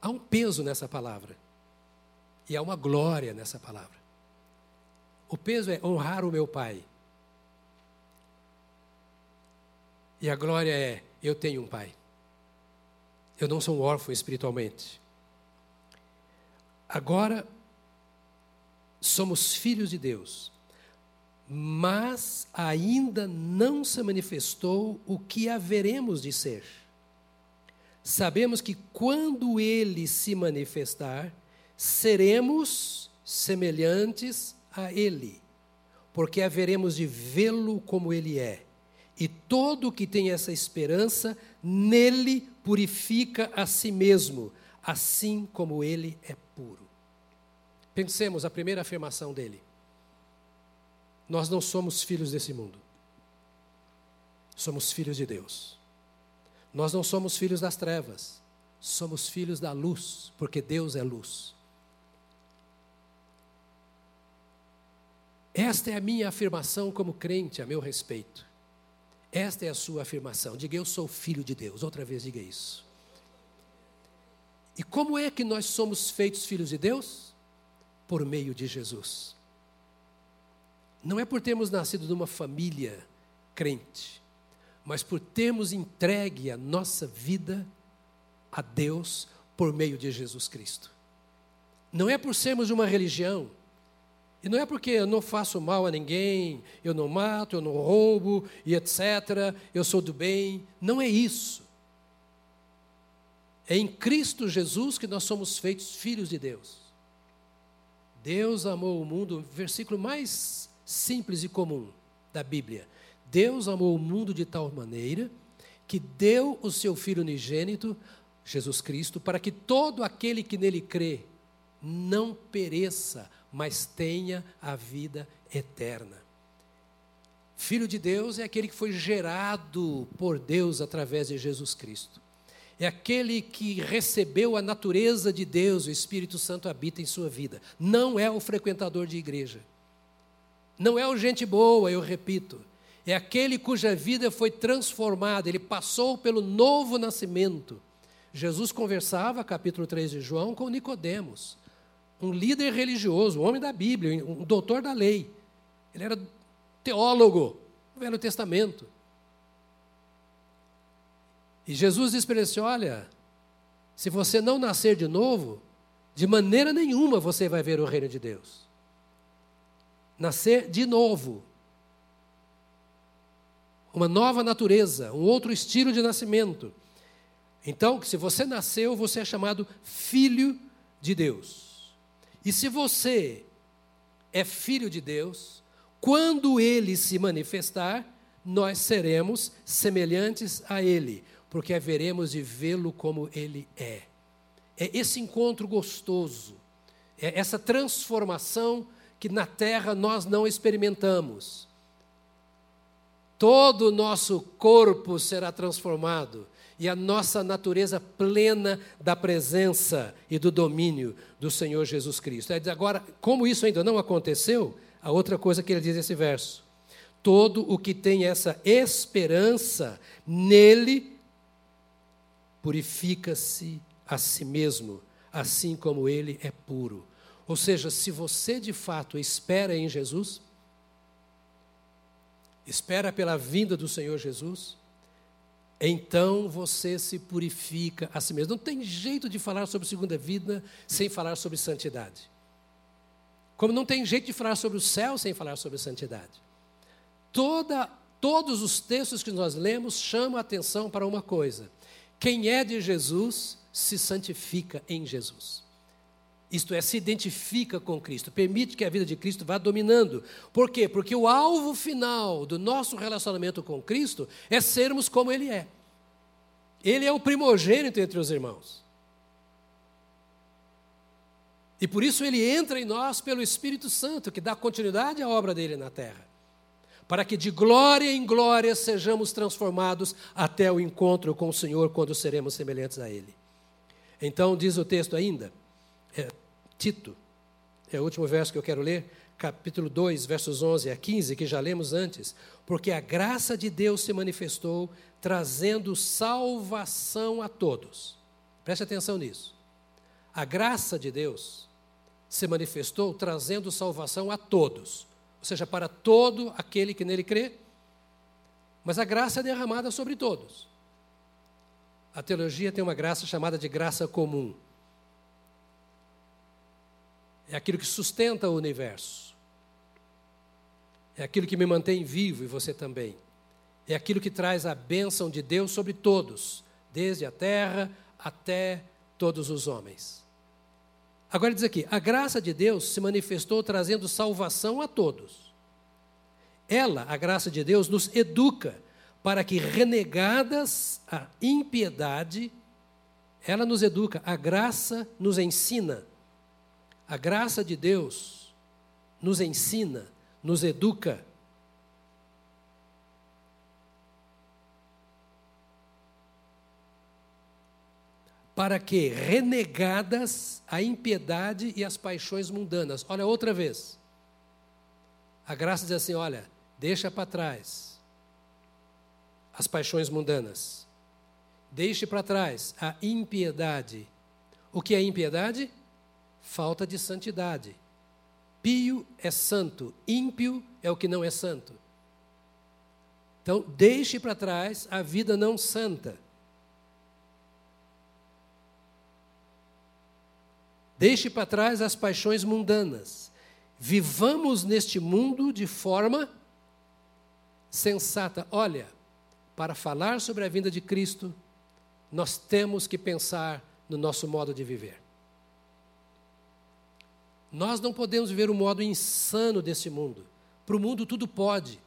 Há um peso nessa palavra. E há uma glória nessa palavra. O peso é honrar o meu pai. E a glória é: eu tenho um pai. Eu não sou um órfão espiritualmente. Agora, somos filhos de Deus, mas ainda não se manifestou o que haveremos de ser. Sabemos que quando ele se manifestar, seremos semelhantes a ele, porque haveremos de vê-lo como ele é. E todo que tem essa esperança, nele purifica a si mesmo, assim como ele é puro. Pensemos a primeira afirmação dele. Nós não somos filhos desse mundo. Somos filhos de Deus. Nós não somos filhos das trevas. Somos filhos da luz, porque Deus é luz. Esta é a minha afirmação como crente a meu respeito. Esta é a sua afirmação. Diga, eu sou filho de Deus. Outra vez, diga isso. E como é que nós somos feitos filhos de Deus? Por meio de Jesus. Não é por termos nascido de uma família crente, mas por termos entregue a nossa vida a Deus por meio de Jesus Cristo. Não é por sermos uma religião, e não é porque eu não faço mal a ninguém, eu não mato, eu não roubo e etc., eu sou do bem. Não é isso. É em Cristo Jesus que nós somos feitos filhos de Deus. Deus amou o mundo, versículo mais simples e comum da Bíblia. Deus amou o mundo de tal maneira que deu o seu Filho unigênito, Jesus Cristo, para que todo aquele que nele crê não pereça, mas tenha a vida eterna. Filho de Deus é aquele que foi gerado por Deus através de Jesus Cristo. É aquele que recebeu a natureza de Deus, o Espírito Santo habita em sua vida. Não é o frequentador de igreja. Não é o gente boa, eu repito. É aquele cuja vida foi transformada, ele passou pelo novo nascimento. Jesus conversava, capítulo 3 de João, com Nicodemos um líder religioso, um homem da Bíblia, um doutor da lei. Ele era teólogo do Velho Testamento. E Jesus disse para ele assim: Olha, se você não nascer de novo, de maneira nenhuma você vai ver o reino de Deus. Nascer de novo. Uma nova natureza, um outro estilo de nascimento. Então, se você nasceu, você é chamado filho de Deus. E se você é filho de Deus, quando ele se manifestar, nós seremos semelhantes a ele, porque haveremos de vê-lo como ele é. É esse encontro gostoso, é essa transformação que na terra nós não experimentamos. Todo o nosso corpo será transformado e a nossa natureza plena da presença e do domínio do Senhor Jesus Cristo. Agora, como isso ainda não aconteceu, a outra coisa que ele diz nesse verso: todo o que tem essa esperança nele purifica-se a si mesmo, assim como ele é puro. Ou seja, se você de fato espera em Jesus, espera pela vinda do Senhor Jesus, então você se purifica a si mesmo. Não tem jeito de falar sobre segunda vida sem falar sobre santidade. Como não tem jeito de falar sobre o céu sem falar sobre santidade. Toda, todos os textos que nós lemos chamam a atenção para uma coisa: quem é de Jesus se santifica em Jesus. Isto é, se identifica com Cristo, permite que a vida de Cristo vá dominando. Por quê? Porque o alvo final do nosso relacionamento com Cristo é sermos como Ele é. Ele é o primogênito entre os irmãos. E por isso ele entra em nós pelo Espírito Santo, que dá continuidade à obra dele na terra. Para que de glória em glória sejamos transformados até o encontro com o Senhor, quando seremos semelhantes a Ele. Então, diz o texto ainda, é, Tito, é o último verso que eu quero ler, capítulo 2, versos 11 a 15, que já lemos antes. Porque a graça de Deus se manifestou, trazendo salvação a todos. Preste atenção nisso. A graça de Deus se manifestou, trazendo salvação a todos. Ou seja, para todo aquele que nele crê. Mas a graça é derramada sobre todos. A teologia tem uma graça chamada de graça comum. É aquilo que sustenta o universo. É aquilo que me mantém vivo e você também. É aquilo que traz a bênção de Deus sobre todos, desde a terra até todos os homens. Agora diz aqui: a graça de Deus se manifestou trazendo salvação a todos. Ela, a graça de Deus, nos educa para que, renegadas a impiedade, ela nos educa, a graça nos ensina. A graça de Deus nos ensina, nos educa para que, renegadas a impiedade e as paixões mundanas. Olha, outra vez. A graça diz assim: olha, deixa para trás as paixões mundanas. Deixe para trás a impiedade. O que é impiedade? Falta de santidade. Pio é santo, ímpio é o que não é santo. Então, deixe para trás a vida não santa. Deixe para trás as paixões mundanas. Vivamos neste mundo de forma sensata. Olha, para falar sobre a vinda de Cristo, nós temos que pensar no nosso modo de viver. Nós não podemos viver o modo insano desse mundo. Para o mundo tudo pode.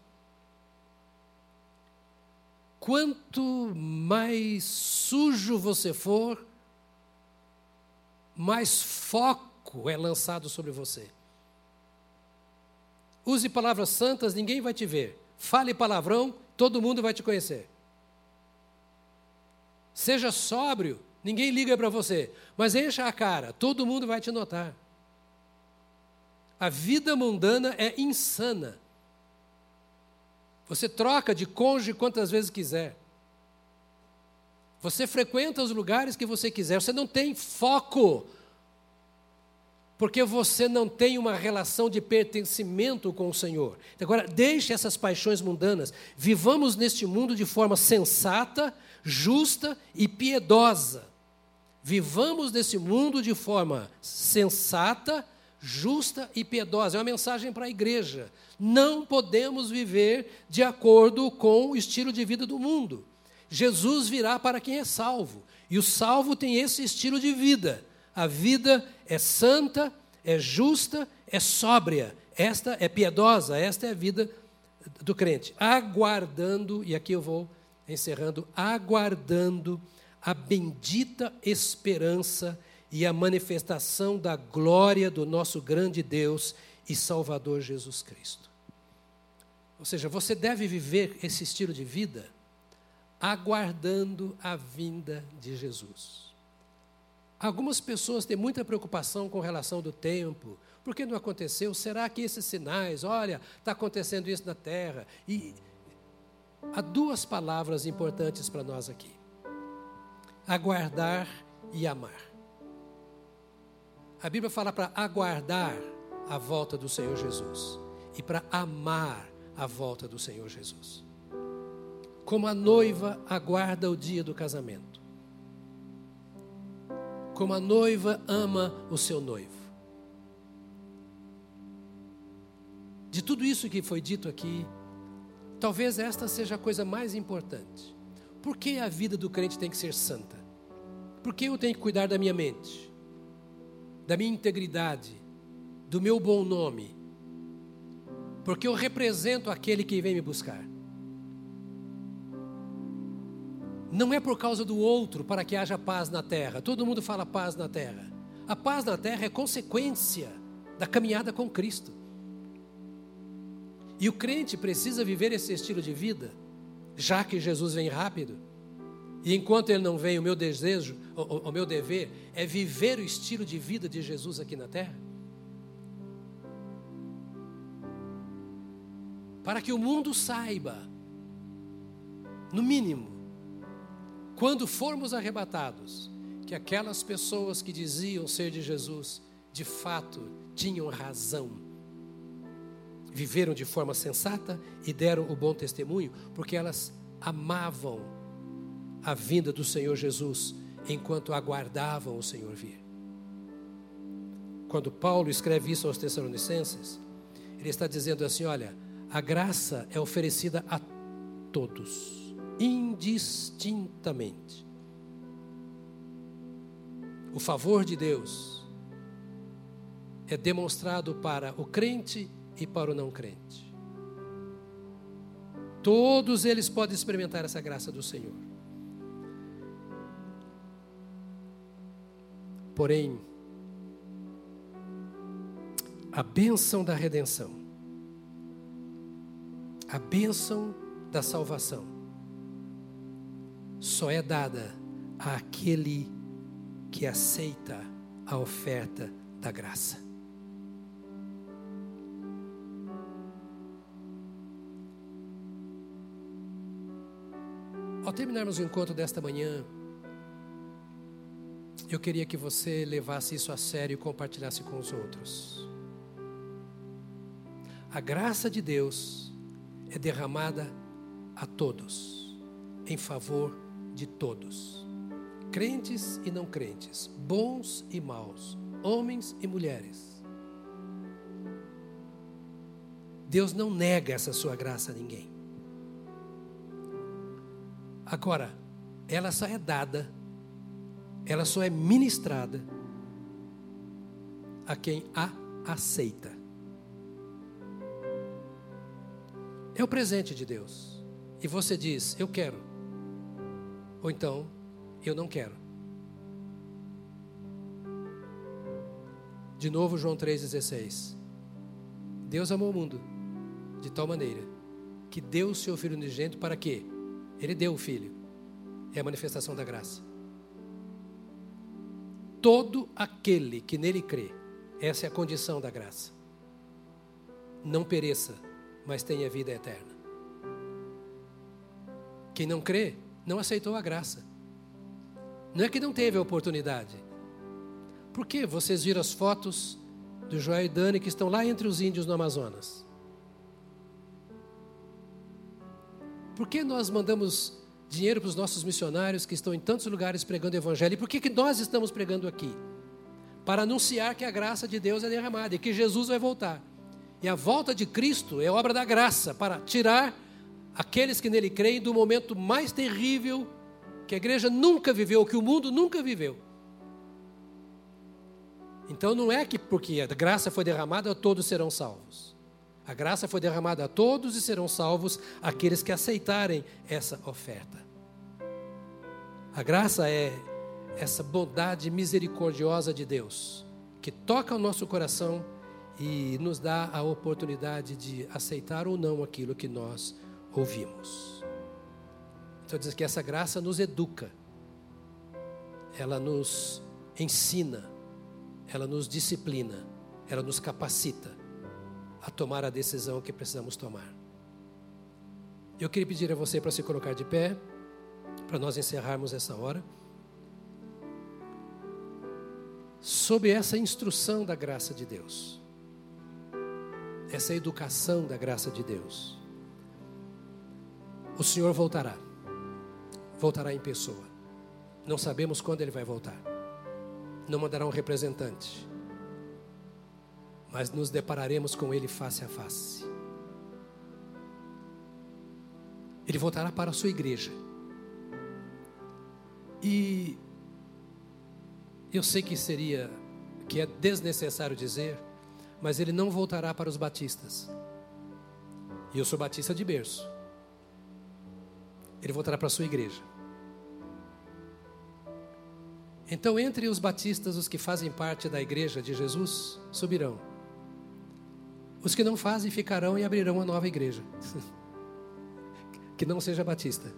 Quanto mais sujo você for, mais foco é lançado sobre você. Use palavras santas, ninguém vai te ver. Fale palavrão, todo mundo vai te conhecer. Seja sóbrio, ninguém liga para você. Mas encha a cara, todo mundo vai te notar. A vida mundana é insana. Você troca de cônjuge quantas vezes quiser. Você frequenta os lugares que você quiser, você não tem foco. Porque você não tem uma relação de pertencimento com o Senhor. Agora, deixe essas paixões mundanas. Vivamos neste mundo de forma sensata, justa e piedosa. Vivamos nesse mundo de forma sensata, justa e piedosa. É uma mensagem para a igreja. Não podemos viver de acordo com o estilo de vida do mundo. Jesus virá para quem é salvo. E o salvo tem esse estilo de vida. A vida é santa, é justa, é sóbria. Esta é piedosa, esta é a vida do crente. Aguardando, e aqui eu vou encerrando, aguardando a bendita esperança e a manifestação da glória do nosso grande Deus e Salvador Jesus Cristo. Ou seja, você deve viver esse estilo de vida aguardando a vinda de Jesus. Algumas pessoas têm muita preocupação com relação do tempo. Por que não aconteceu? Será que esses sinais, olha, está acontecendo isso na terra? E há duas palavras importantes para nós aqui: aguardar e amar. A Bíblia fala para aguardar a volta do Senhor Jesus e para amar a volta do Senhor Jesus como a noiva aguarda o dia do casamento. Como a noiva ama o seu noivo. De tudo isso que foi dito aqui, talvez esta seja a coisa mais importante. Por que a vida do crente tem que ser santa? Por que eu tenho que cuidar da minha mente, da minha integridade, do meu bom nome? Porque eu represento aquele que vem me buscar. Não é por causa do outro para que haja paz na terra. Todo mundo fala paz na terra. A paz na terra é consequência da caminhada com Cristo. E o crente precisa viver esse estilo de vida, já que Jesus vem rápido. E enquanto ele não vem, o meu desejo, o, o meu dever é viver o estilo de vida de Jesus aqui na terra. Para que o mundo saiba, no mínimo, quando formos arrebatados, que aquelas pessoas que diziam ser de Jesus, de fato tinham razão. viveram de forma sensata e deram o bom testemunho, porque elas amavam a vinda do Senhor Jesus enquanto aguardavam o Senhor vir. Quando Paulo escreve isso aos Tessalonicenses, ele está dizendo assim: olha, a graça é oferecida a todos, indistintamente. O favor de Deus é demonstrado para o crente e para o não crente. Todos eles podem experimentar essa graça do Senhor. Porém, a bênção da redenção, a bênção da salvação, só é dada àquele que aceita a oferta da graça. Ao terminarmos o encontro desta manhã, eu queria que você levasse isso a sério e compartilhasse com os outros. A graça de Deus é derramada a todos, em favor de todos, crentes e não crentes, bons e maus, homens e mulheres. Deus não nega essa sua graça a ninguém. Agora, ela só é dada, ela só é ministrada a quem a aceita. É o presente de Deus. E você diz, eu quero. Ou então, eu não quero. De novo, João 3,16. Deus amou o mundo de tal maneira que deu o seu Filho unigênito para quê? Ele deu o filho. É a manifestação da graça. Todo aquele que nele crê, essa é a condição da graça. Não pereça, mas tenha vida eterna. Quem não crê, não aceitou a graça. Não é que não teve a oportunidade. Por que vocês viram as fotos do Joel e Dani que estão lá entre os índios no Amazonas? Por que nós mandamos dinheiro para os nossos missionários que estão em tantos lugares pregando o Evangelho? E por que, que nós estamos pregando aqui? Para anunciar que a graça de Deus é derramada e que Jesus vai voltar. E a volta de Cristo é obra da graça para tirar aqueles que nele creem do momento mais terrível que a igreja nunca viveu, que o mundo nunca viveu. Então não é que porque a graça foi derramada todos serão salvos. A graça foi derramada a todos e serão salvos aqueles que aceitarem essa oferta. A graça é essa bondade misericordiosa de Deus, que toca o nosso coração e nos dá a oportunidade de aceitar ou não aquilo que nós ouvimos. Então diz que essa graça nos educa, ela nos ensina, ela nos disciplina, ela nos capacita a tomar a decisão que precisamos tomar. Eu queria pedir a você para se colocar de pé, para nós encerrarmos essa hora. Sob essa instrução da graça de Deus, essa educação da graça de Deus, o Senhor voltará, voltará em pessoa. Não sabemos quando Ele vai voltar, não mandará um representante, mas nos depararemos com Ele face a face. Ele voltará para a sua igreja. E eu sei que seria, que é desnecessário dizer, mas ele não voltará para os batistas. E eu sou batista de berço. Ele voltará para a sua igreja. Então, entre os batistas, os que fazem parte da igreja de Jesus subirão. Os que não fazem ficarão e abrirão uma nova igreja. que não seja batista.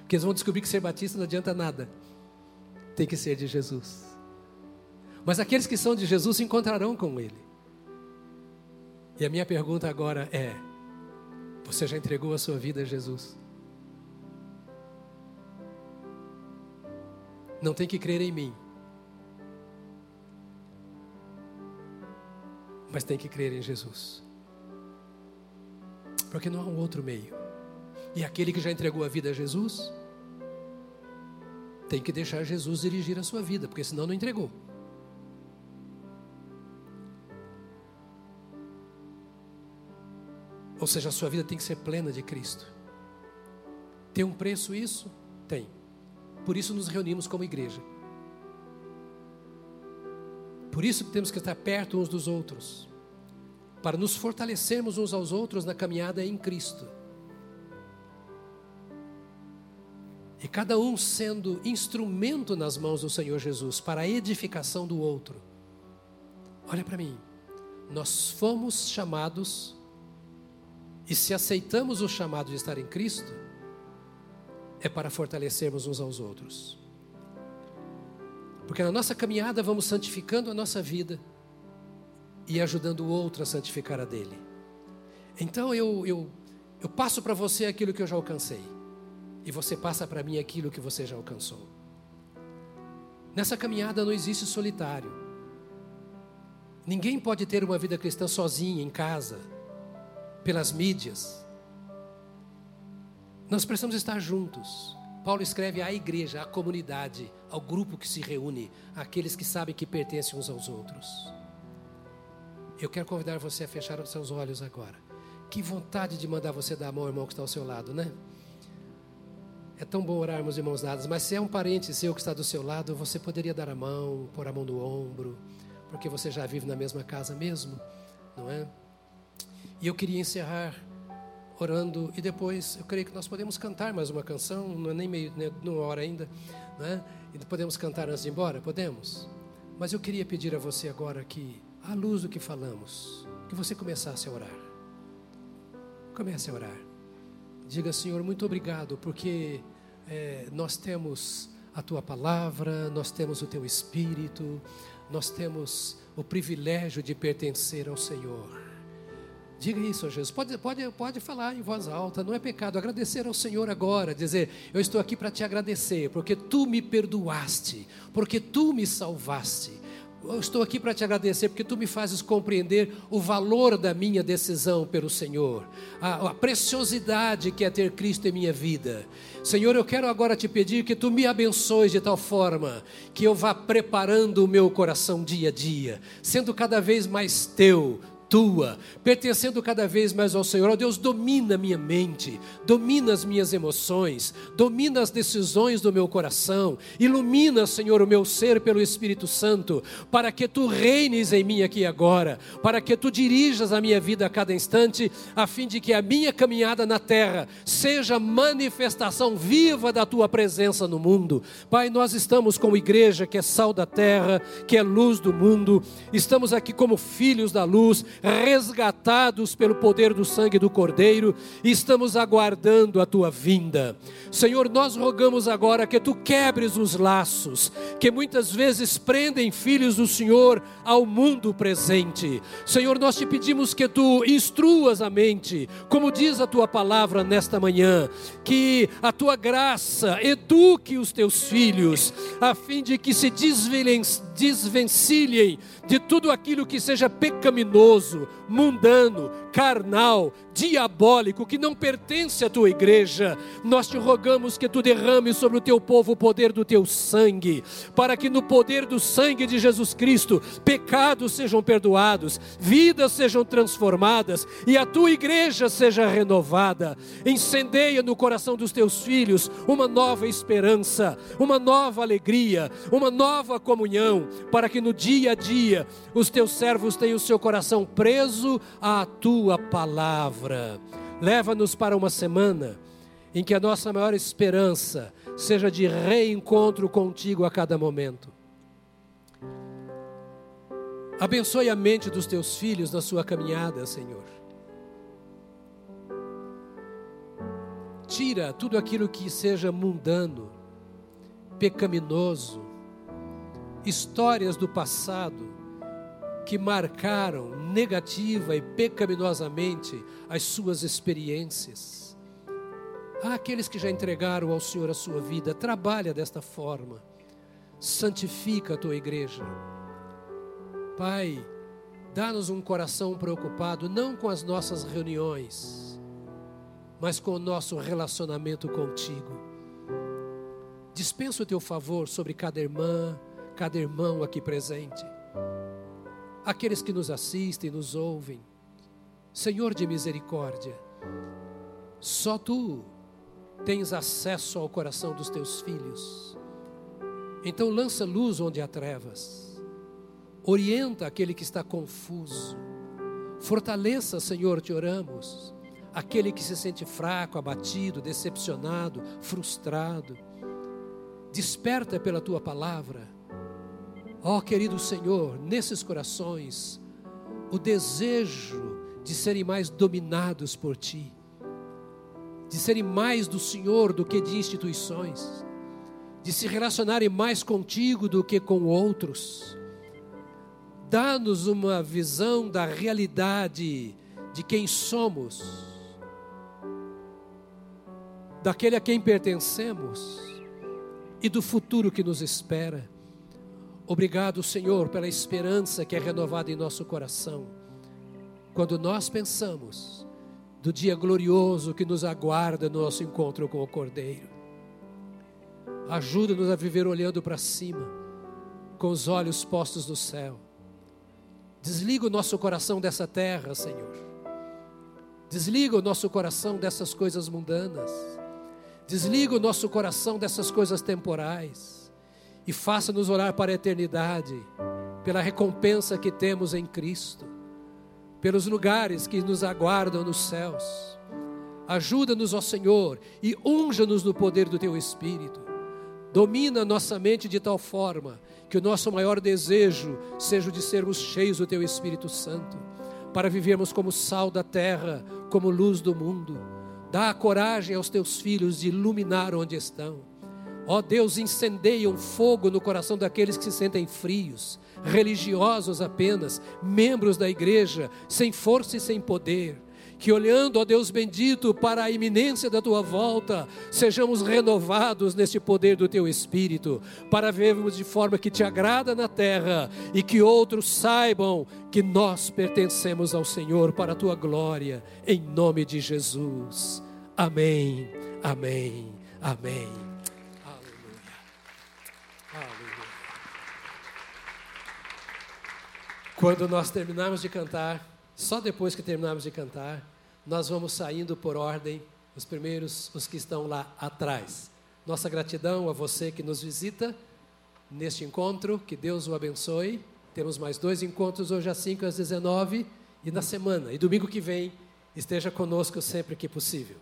Porque eles vão descobrir que ser batista não adianta nada. Tem que ser de Jesus. Mas aqueles que são de Jesus se encontrarão com Ele. E a minha pergunta agora é: você já entregou a sua vida a Jesus? Não tem que crer em mim. Mas tem que crer em Jesus. Porque não há um outro meio. E aquele que já entregou a vida a Jesus, tem que deixar Jesus dirigir a sua vida, porque senão não entregou. Ou seja, a sua vida tem que ser plena de Cristo. Tem um preço isso? Tem. Por isso nos reunimos como igreja. Por isso que temos que estar perto uns dos outros, para nos fortalecermos uns aos outros na caminhada em Cristo. E cada um sendo instrumento nas mãos do Senhor Jesus para a edificação do outro. Olha para mim, nós fomos chamados, e se aceitamos o chamado de estar em Cristo, é para fortalecermos uns aos outros. Porque na nossa caminhada vamos santificando a nossa vida e ajudando o outro a santificar a dele. Então eu, eu, eu passo para você aquilo que eu já alcancei, e você passa para mim aquilo que você já alcançou. Nessa caminhada não existe solitário. Ninguém pode ter uma vida cristã sozinho, em casa, pelas mídias. Nós precisamos estar juntos. Paulo escreve à igreja, à comunidade, ao grupo que se reúne, àqueles que sabem que pertencem uns aos outros. Eu quero convidar você a fechar os seus olhos agora. Que vontade de mandar você dar a mão ao irmão que está ao seu lado, né? É tão bom orarmos de mãos dadas, mas se é um parente seu que está do seu lado, você poderia dar a mão, pôr a mão no ombro, porque você já vive na mesma casa mesmo, não é? E eu queria encerrar orando e depois eu creio que nós podemos cantar mais uma canção, não é nem meio, nem uma hora ainda, né? E podemos cantar antes de ir embora, podemos. Mas eu queria pedir a você agora que, à luz do que falamos, que você começasse a orar. Comece a orar. Diga, Senhor, muito obrigado, porque é, nós temos a tua palavra, nós temos o teu espírito, nós temos o privilégio de pertencer ao Senhor. Diga isso a Jesus. Pode, pode, pode falar em voz alta, não é pecado. Agradecer ao Senhor agora, dizer: Eu estou aqui para te agradecer, porque tu me perdoaste, porque tu me salvaste. Eu estou aqui para te agradecer, porque tu me fazes compreender o valor da minha decisão pelo Senhor, a, a preciosidade que é ter Cristo em minha vida. Senhor, eu quero agora te pedir que tu me abençoes de tal forma que eu vá preparando o meu coração dia a dia, sendo cada vez mais teu, tua, pertencendo cada vez mais ao Senhor. Oh, Deus, domina minha mente, domina as minhas emoções, domina as decisões do meu coração, ilumina, Senhor, o meu ser pelo Espírito Santo, para que tu reines em mim aqui agora, para que tu dirijas a minha vida a cada instante, a fim de que a minha caminhada na terra seja manifestação viva da tua presença no mundo. Pai, nós estamos como igreja que é sal da terra, que é luz do mundo, estamos aqui como filhos da luz resgatados pelo poder do sangue do Cordeiro, e estamos aguardando a tua vinda. Senhor, nós rogamos agora que tu quebres os laços que muitas vezes prendem filhos do Senhor ao mundo presente. Senhor, nós te pedimos que tu instruas a mente, como diz a tua palavra nesta manhã, que a tua graça eduque os teus filhos, a fim de que se desvencilhem de tudo aquilo que seja pecaminoso, mundano, carnal, diabólico, que não pertence à tua igreja. Nós te rogamos que tu derrames sobre o teu povo o poder do teu sangue, para que no poder do sangue de Jesus Cristo, pecados sejam perdoados, vidas sejam transformadas e a tua igreja seja renovada. Incendeia no coração dos teus filhos uma nova esperança, uma nova alegria, uma nova comunhão, para que no dia a dia os teus servos tenham o seu coração preso à tua palavra. Leva-nos para uma semana em que a nossa maior esperança seja de reencontro contigo a cada momento. Abençoe a mente dos teus filhos na sua caminhada, Senhor. Tira tudo aquilo que seja mundano, pecaminoso, histórias do passado, que marcaram negativa e pecaminosamente as suas experiências. Há aqueles que já entregaram ao Senhor a sua vida, trabalha desta forma, santifica a tua igreja. Pai, dá-nos um coração preocupado não com as nossas reuniões, mas com o nosso relacionamento contigo. Dispensa o teu favor sobre cada irmã, cada irmão aqui presente, aqueles que nos assistem, nos ouvem. Senhor de misericórdia, só tu tens acesso ao coração dos teus filhos. Então lança luz onde há trevas. Orienta aquele que está confuso. Fortaleça, Senhor, te oramos, aquele que se sente fraco, abatido, decepcionado, frustrado. Desperta pela tua palavra. Ó oh, querido Senhor, nesses corações, o desejo de serem mais dominados por ti de serem mais do Senhor do que de instituições, de se relacionarem mais contigo do que com outros. Dá-nos uma visão da realidade de quem somos, daquele a quem pertencemos e do futuro que nos espera. Obrigado, Senhor, pela esperança que é renovada em nosso coração. Quando nós pensamos do dia glorioso que nos aguarda no nosso encontro com o Cordeiro. Ajuda-nos a viver olhando para cima, com os olhos postos no céu. Desliga o nosso coração dessa terra, Senhor. Desliga o nosso coração dessas coisas mundanas. Desliga o nosso coração dessas coisas temporais. E faça-nos orar para a eternidade, pela recompensa que temos em Cristo pelos lugares que nos aguardam nos céus. Ajuda-nos, ó Senhor, e unja-nos no poder do Teu Espírito. Domina nossa mente de tal forma que o nosso maior desejo seja o de sermos cheios do Teu Espírito Santo, para vivermos como sal da terra, como luz do mundo. Dá a coragem aos Teus filhos de iluminar onde estão. Ó Deus, incendeia um fogo no coração daqueles que se sentem frios, religiosos apenas, membros da igreja, sem força e sem poder. Que olhando, ó Deus bendito, para a iminência da tua volta, sejamos renovados neste poder do teu Espírito, para vermos de forma que te agrada na terra e que outros saibam que nós pertencemos ao Senhor para a tua glória, em nome de Jesus. Amém, amém, amém. Quando nós terminarmos de cantar, só depois que terminarmos de cantar, nós vamos saindo por ordem, os primeiros, os que estão lá atrás. Nossa gratidão a você que nos visita neste encontro, que Deus o abençoe. Temos mais dois encontros hoje às 5 às 19 e na semana. E domingo que vem, esteja conosco sempre que possível.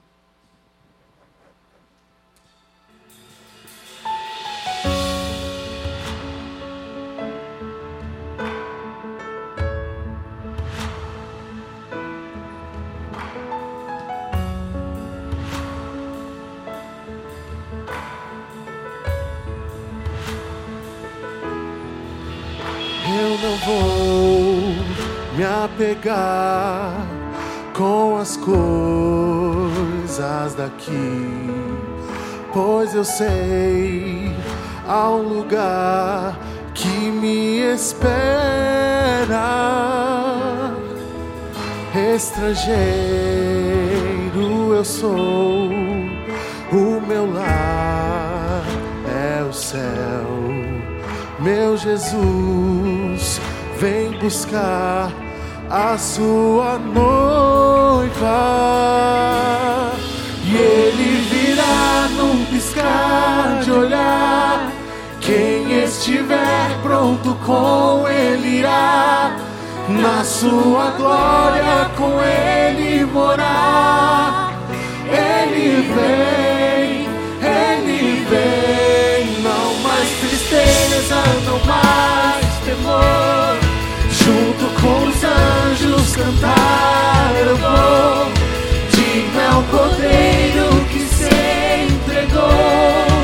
Apegar com as coisas daqui, pois eu sei há um lugar que me espera. Estrangeiro eu sou, o meu lar é o céu, meu Jesus vem buscar a sua noiva. E ele virá num piscar de olhar. Quem estiver pronto com ele irá. Na sua glória com ele morar. Ele vem, ele vem. Não mais tristeza, não mais temor junto com os anjos cantar. Eu vou de ao cordeiro que se entregou